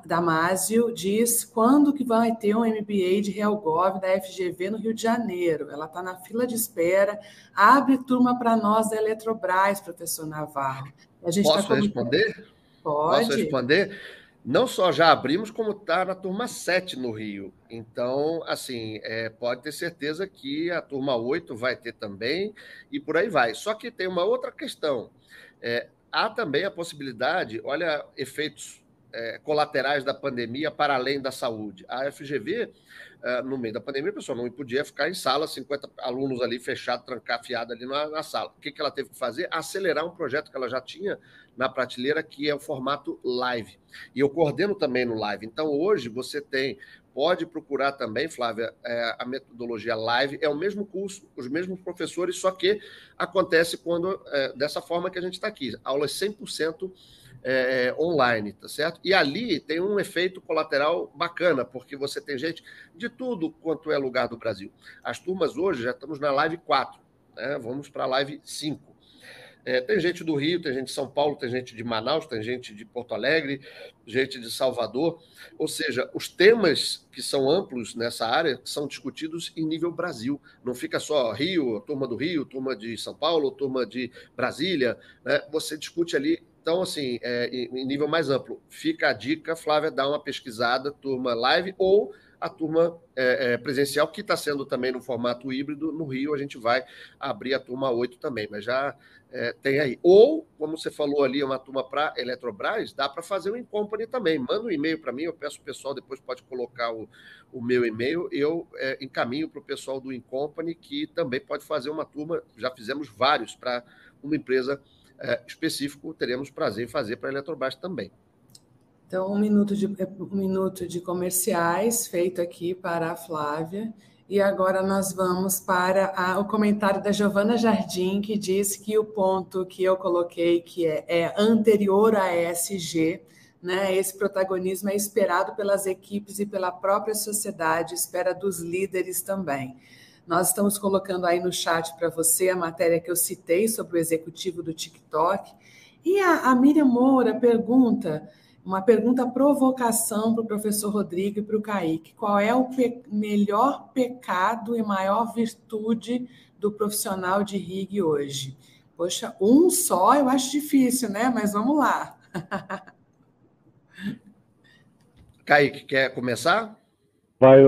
Speaker 1: Damasio diz quando que vai ter um MBA de RealGov da FGV no Rio de Janeiro. Ela está na fila de espera. Abre turma para nós da Eletrobras, professor Navarro.
Speaker 2: A gente Posso tá responder? Pode. Posso responder? Não só já abrimos, como está na turma 7 no Rio. Então, assim, é, pode ter certeza que a turma 8 vai ter também, e por aí vai. Só que tem uma outra questão. É, há também a possibilidade, olha, efeitos é, colaterais da pandemia para além da saúde. A FGV, é, no meio da pandemia, a pessoa não podia ficar em sala, 50 alunos ali fechados, trancafiados ali na, na, sala. O que, que ela teve que fazer? Acelerar um projeto que ela já tinha na prateleira, que é o formato live. E eu coordeno também no live. Então, hoje, você tem Pode procurar também, Flávia, é, a metodologia live, é o mesmo curso, os mesmos professores, só que acontece quando é, dessa forma que a gente está aqui, aulas 100% é, online, tá certo? E ali tem um efeito colateral bacana, porque você tem gente de tudo quanto é lugar do Brasil. As turmas hoje já estamos na live 4, né? vamos para a live 5. É, tem gente do Rio, tem gente de São Paulo, tem gente de Manaus, tem gente de Porto Alegre, gente de Salvador. Ou seja, os temas que são amplos nessa área são discutidos em nível Brasil. Não fica só Rio, turma do Rio, turma de São Paulo, turma de Brasília. Né? Você discute ali. Então, assim, é, em nível mais amplo. Fica a dica, Flávia, dá uma pesquisada, turma live ou a turma é, é, presencial, que está sendo também no formato híbrido. No Rio, a gente vai abrir a turma 8 também, mas já é, tem aí. Ou, como você falou ali, uma turma para Eletrobras, dá para fazer um in-company também. Manda um e-mail para mim, eu peço o pessoal, depois pode colocar o, o meu e-mail, eu é, encaminho para o pessoal do in-company, que também pode fazer uma turma, já fizemos vários para uma empresa é, específica, teremos prazer em fazer para a Eletrobras também.
Speaker 1: Então, um minuto, de, um minuto de comerciais feito aqui para a Flávia. E agora nós vamos para a, o comentário da Giovana Jardim, que diz que o ponto que eu coloquei, que é, é anterior à ESG, né, esse protagonismo é esperado pelas equipes e pela própria sociedade, espera dos líderes também. Nós estamos colocando aí no chat para você a matéria que eu citei sobre o executivo do TikTok. E a, a Miriam Moura pergunta uma pergunta provocação para o professor Rodrigo e para o Kaique. Qual é o pe melhor pecado e maior virtude do profissional de RIG hoje? Poxa, um só eu acho difícil, né? Mas vamos lá.
Speaker 2: Kaique, quer começar?
Speaker 3: Vai,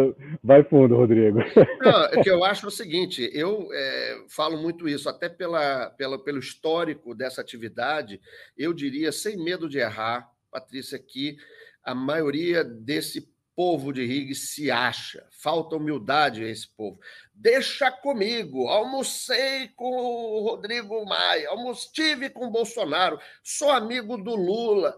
Speaker 3: vai fundo, Rodrigo.
Speaker 2: Não, é que eu acho o seguinte, eu é, falo muito isso, até pela, pela, pelo histórico dessa atividade, eu diria, sem medo de errar, Patrícia, que a maioria desse povo de Rig se acha. Falta humildade a esse povo. Deixa comigo. Almocei com o Rodrigo Maia, estive com o Bolsonaro, sou amigo do Lula.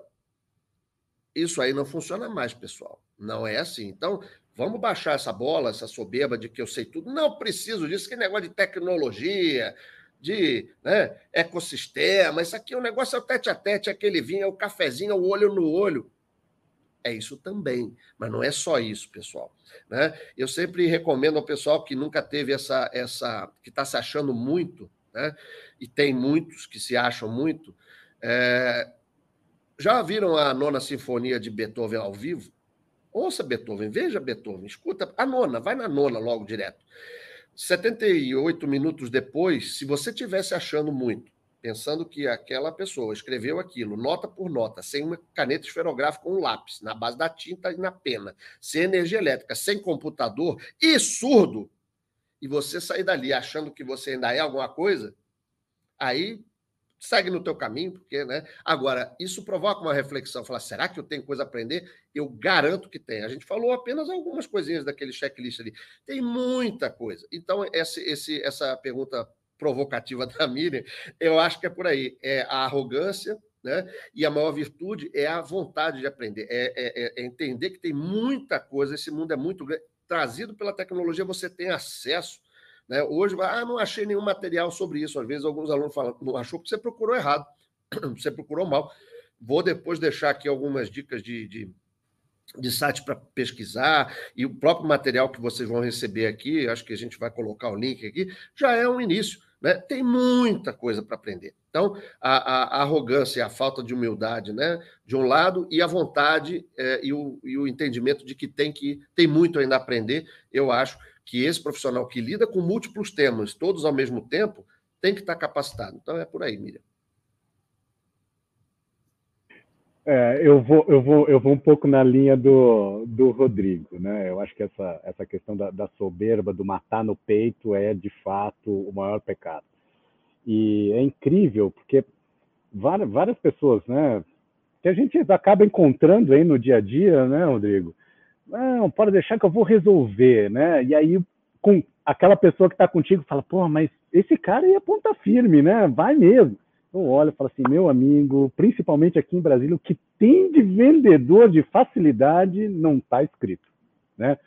Speaker 2: Isso aí não funciona mais, pessoal. Não é assim. Então, vamos baixar essa bola, essa soberba de que eu sei tudo. Não preciso disso. Que negócio de tecnologia, de né, ecossistema. Isso aqui, o negócio é o tete a tete, aquele vinho, é o cafezinho, é o olho no olho é isso também, mas não é só isso, pessoal. Né? Eu sempre recomendo ao pessoal que nunca teve essa, essa que está se achando muito, né? e tem muitos que se acham muito. É... Já viram a nona sinfonia de Beethoven ao vivo? Ouça Beethoven, veja Beethoven, escuta a nona, vai na nona logo direto. 78 minutos depois, se você tivesse achando muito, pensando que aquela pessoa escreveu aquilo, nota por nota, sem uma caneta esferográfica com um lápis, na base da tinta e na pena, sem energia elétrica, sem computador e surdo, e você sair dali achando que você ainda é alguma coisa, aí segue no teu caminho, porque, né? Agora, isso provoca uma reflexão, falar, será que eu tenho coisa a aprender? Eu garanto que tem. A gente falou apenas algumas coisinhas daquele checklist ali. Tem muita coisa. Então, esse, esse, essa pergunta provocativa da Miriam, eu acho que é por aí. É a arrogância, né? E a maior virtude é a vontade de aprender, é, é, é, entender que tem muita coisa, esse mundo é muito grande. Trazido pela tecnologia, você tem acesso. Né? Hoje, ah, não achei nenhum material sobre isso. Às vezes, alguns alunos falam, não achou porque você procurou errado, você procurou mal. Vou depois deixar aqui algumas dicas de, de de site para pesquisar e o próprio material que vocês vão receber aqui, acho que a gente vai colocar o link aqui, já é um início. Né? Tem muita coisa para aprender. Então, a, a, arrogância e a falta de humildade, né? de um lado, e a vontade é, e, o, e o entendimento de que tem, que tem muito ainda a aprender, eu acho que esse profissional que lida com múltiplos temas, todos ao mesmo tempo, tem que estar capacitado. Então, é por aí, Miriam.
Speaker 3: É, eu, vou, eu, vou, eu vou um pouco na linha do, do Rodrigo, né? Eu acho que essa, essa questão da, da soberba, do matar no peito, é de fato o maior pecado. E é incrível, porque várias, várias pessoas, né? Que a gente acaba encontrando aí no dia a dia, né, Rodrigo? Não, pode deixar que eu vou resolver, né? E aí, com aquela pessoa que está contigo, fala, pô, mas esse cara aí é ponta firme, né? Vai mesmo. Eu olho e falo assim, meu amigo, principalmente aqui em Brasília, o que tem de vendedor de facilidade não está escrito, né?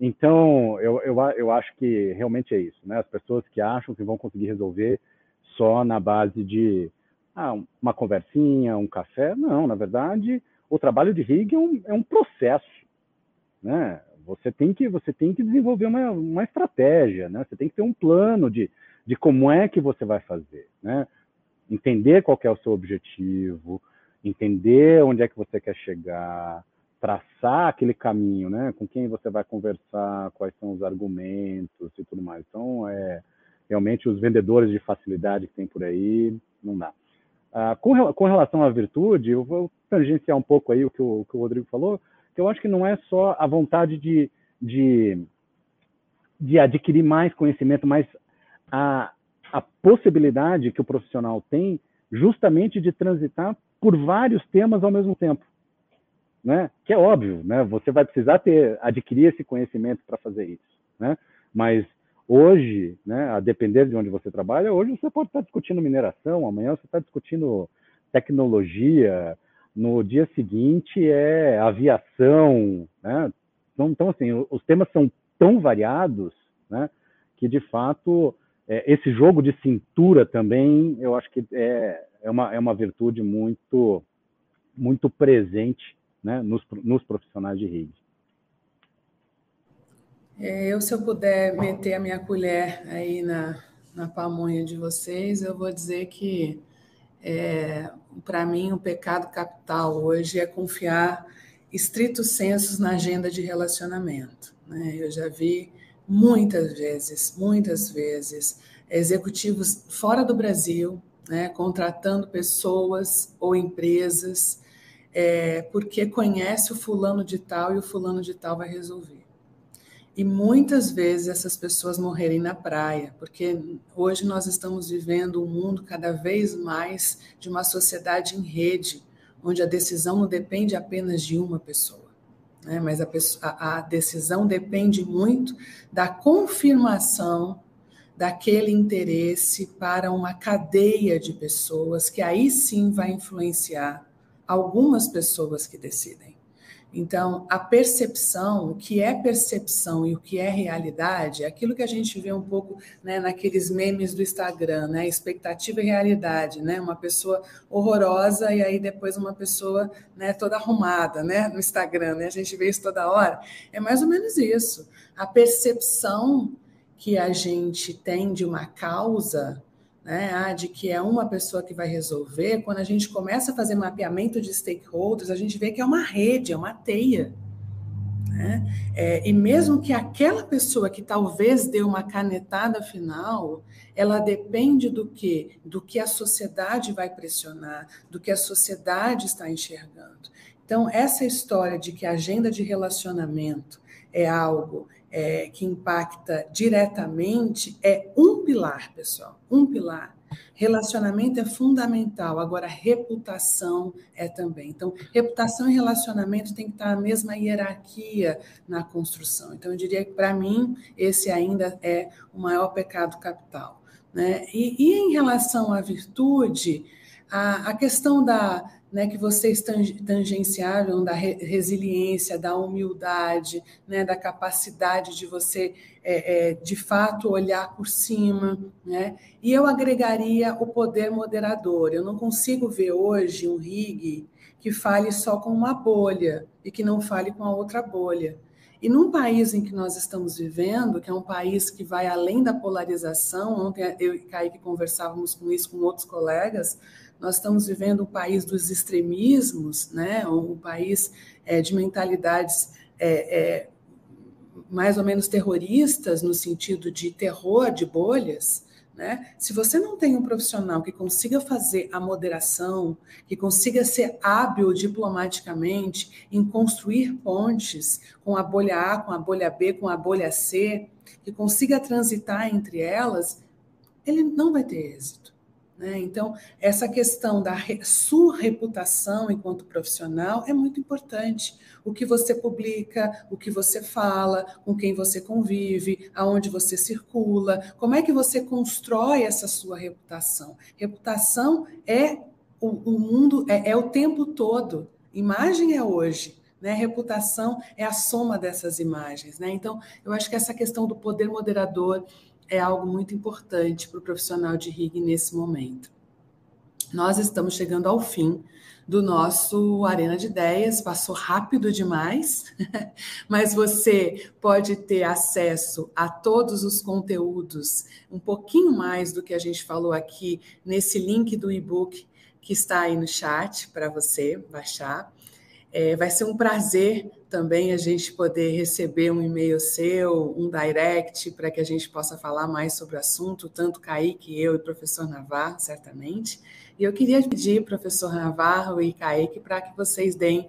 Speaker 3: Então, eu, eu, eu acho que realmente é isso, né? As pessoas que acham que vão conseguir resolver só na base de ah, uma conversinha, um café, não, na verdade, o trabalho de rig é um, é um processo, né? Você tem que, você tem que desenvolver uma, uma estratégia, né? Você tem que ter um plano de, de como é que você vai fazer, né? entender qual é o seu objetivo, entender onde é que você quer chegar, traçar aquele caminho, né? Com quem você vai conversar, quais são os argumentos e tudo mais. Então, é realmente os vendedores de facilidade que tem por aí, não dá. Ah, com, com, relação à virtude, eu vou tangenciar um pouco aí o que o, que o Rodrigo falou, que eu acho que não é só a vontade de, de, de adquirir mais conhecimento, mas a, a possibilidade que o profissional tem justamente de transitar por vários temas ao mesmo tempo. Né? Que é óbvio, né? Você vai precisar ter adquirir esse conhecimento para fazer isso, né? Mas hoje, né, a depender de onde você trabalha, hoje você pode estar discutindo mineração, amanhã você está discutindo tecnologia, no dia seguinte é aviação, né? Então, então assim, os temas são tão variados, né, que de fato é, esse jogo de cintura também, eu acho que é, é, uma, é uma virtude muito, muito presente né, nos, nos profissionais de rede.
Speaker 1: É, eu, se eu puder meter a minha colher aí na, na pamonha de vocês, eu vou dizer que, é, para mim, o pecado capital hoje é confiar estrito sensos na agenda de relacionamento. Né? Eu já vi muitas vezes, muitas vezes, executivos fora do Brasil, né, contratando pessoas ou empresas, é, porque conhece o fulano de tal e o fulano de tal vai resolver. E muitas vezes essas pessoas morrerem na praia, porque hoje nós estamos vivendo um mundo cada vez mais de uma sociedade em rede, onde a decisão não depende apenas de uma pessoa. né? mas a, pessoa, a, a decisão depende muito da confirmação daquele interesse para uma cadeia de pessoas que aí sim vai influenciar algumas pessoas que decidem. Então, a percepção, o que é percepção e o que é realidade, é aquilo que a gente vê um pouco né, naqueles memes do Instagram, né? Expectativa e realidade, né? Uma pessoa horrorosa e aí depois uma pessoa né, toda arrumada, né? No Instagram, né? A gente vê isso toda hora. É mais ou menos isso. A percepção que a gente tem de uma causa né, ah, de que é uma pessoa que vai resolver, quando a gente começa a fazer mapeamento de stakeholders, a gente vê que é uma rede, é uma teia. Né? É, e mesmo que aquela pessoa que talvez dê uma canetada final, ela depende do que? Do que a sociedade vai pressionar, do que a sociedade está enxergando. Então, essa história de que a agenda de relacionamento é algo é, que impacta diretamente é um pilar, pessoal, um pilar. Relacionamento é fundamental, agora reputação é também. Então, reputação e relacionamento tem que estar na mesma hierarquia na construção. Então, eu diria que, para mim, esse ainda é o maior pecado capital. Né? E, e em relação à virtude, a, a questão da, né, que vocês tangenciaram da resiliência, da humildade, né, da capacidade de você, é, é, de fato, olhar por cima. Né? E eu agregaria o poder moderador. Eu não consigo ver hoje um RIG que fale só com uma bolha e que não fale com a outra bolha. E num país em que nós estamos vivendo, que é um país que vai além da polarização, ontem eu e Kaique conversávamos com isso com outros colegas, nós estamos vivendo um país dos extremismos, né? um país é, de mentalidades é, é, mais ou menos terroristas, no sentido de terror de bolhas. Né? Se você não tem um profissional que consiga fazer a moderação, que consiga ser hábil diplomaticamente em construir pontes com a bolha A, com a bolha B, com a bolha C, que consiga transitar entre elas, ele não vai ter êxito. Né? Então, essa questão da sua reputação enquanto profissional é muito importante. O que você publica, o que você fala, com quem você convive, aonde você circula, como é que você constrói essa sua reputação? Reputação é o, o mundo, é, é o tempo todo. Imagem é hoje. Né? Reputação é a soma dessas imagens. Né? Então, eu acho que essa questão do poder moderador é algo muito importante para o profissional de RIG nesse momento. Nós estamos chegando ao fim do nosso Arena de Ideias, passou rápido demais, mas você pode ter acesso a todos os conteúdos, um pouquinho mais do que a gente falou aqui, nesse link do e-book que está aí no chat para você baixar. É, vai ser um prazer também a gente poder receber um e-mail seu, um direct, para que a gente possa falar mais sobre o assunto, tanto Kaique, eu e o professor Navarro, certamente. E eu queria pedir, professor Navarro e Kaique, para que vocês deem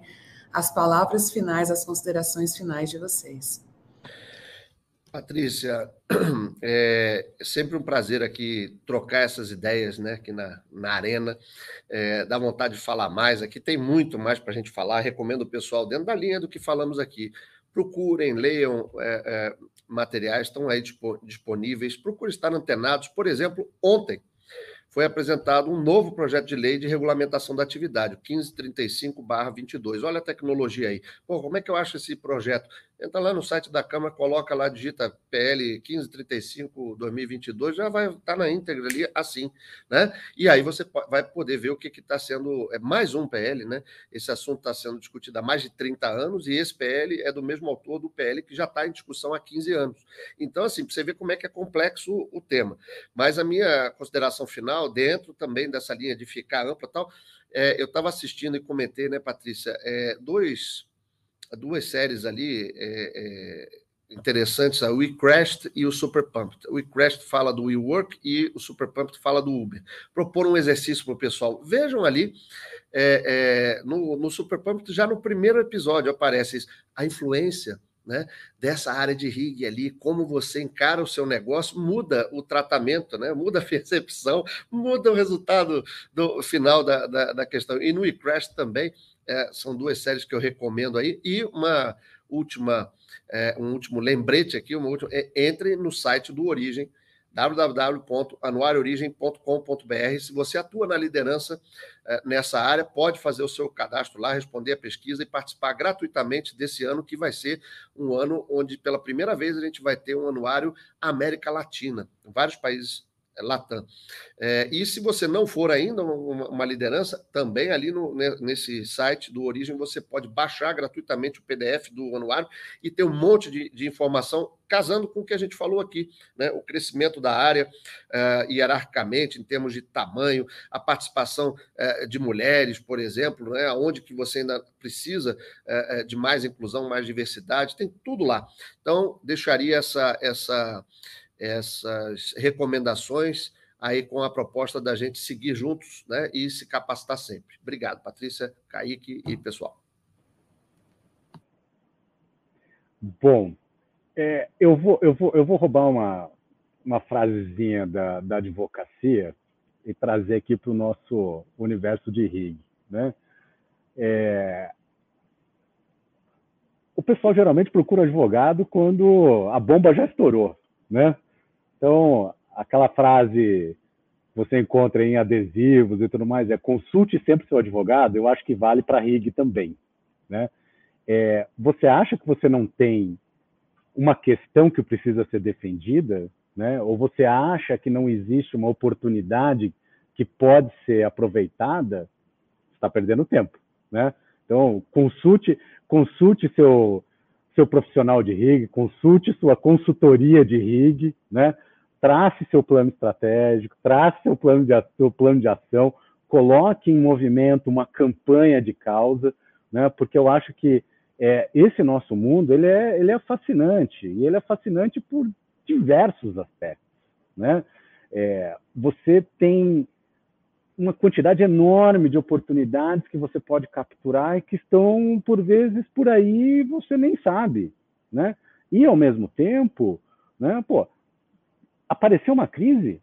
Speaker 1: as palavras finais, as considerações finais de vocês.
Speaker 2: Patrícia, é sempre um prazer aqui trocar essas ideias né, aqui na, na arena. É, dá vontade de falar mais. Aqui tem muito mais para a gente falar. Recomendo o pessoal dentro da linha do que falamos aqui. Procurem, leiam é, é, materiais, estão aí disponíveis. Procurem estar antenados. Por exemplo, ontem foi apresentado um novo projeto de lei de regulamentação da atividade, o 1535-22. Olha a tecnologia aí. Pô, como é que eu acho esse projeto? Entra lá no site da Câmara, coloca lá, digita PL 1535-2022, já vai estar tá na íntegra ali assim, né? E aí você vai poder ver o que está sendo. É mais um PL, né? Esse assunto está sendo discutido há mais de 30 anos e esse PL é do mesmo autor do PL que já está em discussão há 15 anos. Então, assim, para você ver como é que é complexo o tema. Mas a minha consideração final, dentro também dessa linha de ficar ampla e tal, é, eu estava assistindo e comentei, né, Patrícia, é, dois duas séries ali é, é, interessantes, a We Crashed e o Super Pumped. We Crashed fala do WeWork e o Super Pumped fala do Uber. Propor um exercício para o pessoal. Vejam ali, é, é, no, no Super Pumped, já no primeiro episódio aparece isso, a influência né, dessa área de rig ali, como você encara o seu negócio, muda o tratamento, né, muda a percepção, muda o resultado do final da, da, da questão. E no eCrash também, é, são duas séries que eu recomendo aí. E uma última, é, um último lembrete aqui, uma última, é, entre no site do Origem, www.anuarioorigem.com.br. Se você atua na liderança eh, nessa área, pode fazer o seu cadastro lá, responder a pesquisa e participar gratuitamente desse ano, que vai ser um ano onde, pela primeira vez, a gente vai ter um anuário América Latina. Vários países é, Latam. É, e se você não for ainda uma, uma liderança, também ali no, nesse site do Origem você pode baixar gratuitamente o PDF do anuário e ter um monte de, de informação casando com o que a gente falou aqui, né? o crescimento da área uh, hierarquicamente, em termos de tamanho, a participação uh, de mulheres, por exemplo, né? onde que você ainda precisa uh, de mais inclusão, mais diversidade, tem tudo lá. Então, deixaria essa, essa essas recomendações aí com a proposta da gente seguir juntos né, e se capacitar sempre. Obrigado, Patrícia, Kaique e pessoal.
Speaker 3: Bom, é, eu, vou, eu, vou, eu vou roubar uma, uma frasezinha da, da advocacia e trazer aqui para o nosso universo de RIG. Né? É, o pessoal geralmente procura advogado quando a bomba já estourou, né? Então, aquela frase você encontra em adesivos e tudo mais, é consulte sempre seu advogado, eu acho que vale para RIG também. Né? É, você acha que você não tem uma questão que precisa ser defendida, né? ou você acha que não existe uma oportunidade que pode ser aproveitada, está perdendo tempo. Né? Então, consulte, consulte seu, seu profissional de RIG, consulte sua consultoria de RIG, né? Trace seu plano estratégico, trace seu plano de, seu plano de ação, coloque em movimento uma campanha de causa, né? porque eu acho que é, esse nosso mundo ele é, ele é fascinante, e ele é fascinante por diversos aspectos. Né? É, você tem uma quantidade enorme de oportunidades que você pode capturar e que estão, por vezes, por aí você nem sabe. Né? E, ao mesmo tempo, né, pô, apareceu uma crise,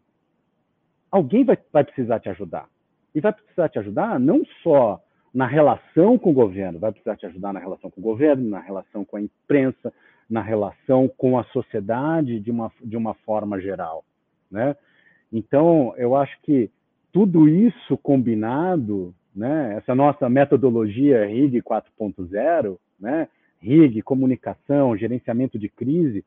Speaker 3: alguém vai, vai precisar te ajudar. E vai precisar te ajudar não só na relação com o governo, vai precisar te ajudar na relação com o governo, na relação com a imprensa, na relação com a sociedade de uma, de uma forma geral. Né? Então, eu acho que tudo isso combinado, né, essa nossa metodologia RIG 4.0, né, RIG, comunicação, gerenciamento de crise,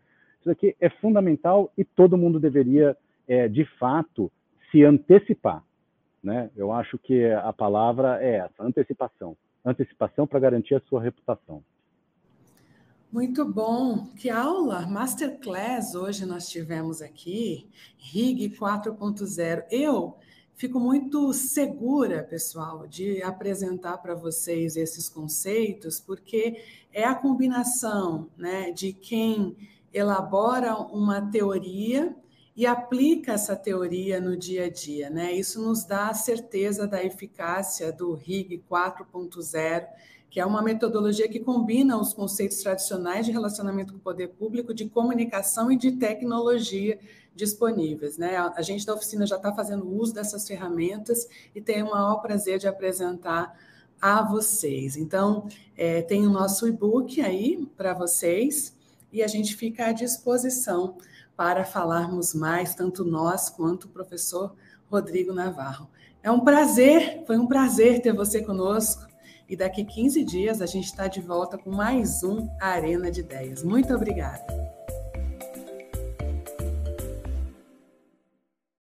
Speaker 3: isso aqui é fundamental e todo mundo deveria, é, de fato, se antecipar. Né? Eu acho que a palavra é essa, antecipação. Antecipação para garantir a sua reputação.
Speaker 1: Muito bom. Que aula, masterclass hoje nós tivemos aqui, RIG 4.0. Eu fico muito segura, pessoal, de apresentar para vocês esses conceitos, porque é a combinação né, de quem elabora uma teoria e aplica essa teoria no dia a dia, né? Isso nos dá a certeza da eficácia do RIG 4.0, que é uma metodologia que combina os conceitos tradicionais de relacionamento com o poder público, de comunicação e de tecnologia disponíveis, né? A gente da oficina já está fazendo uso dessas ferramentas e tem o maior prazer de apresentar a vocês. Então, é, tem o nosso e-book aí para vocês, e a gente fica à disposição para falarmos mais, tanto nós quanto o professor Rodrigo Navarro. É um prazer, foi um prazer ter você conosco. E daqui 15 dias a gente está de volta com mais um Arena de Ideias. Muito obrigada.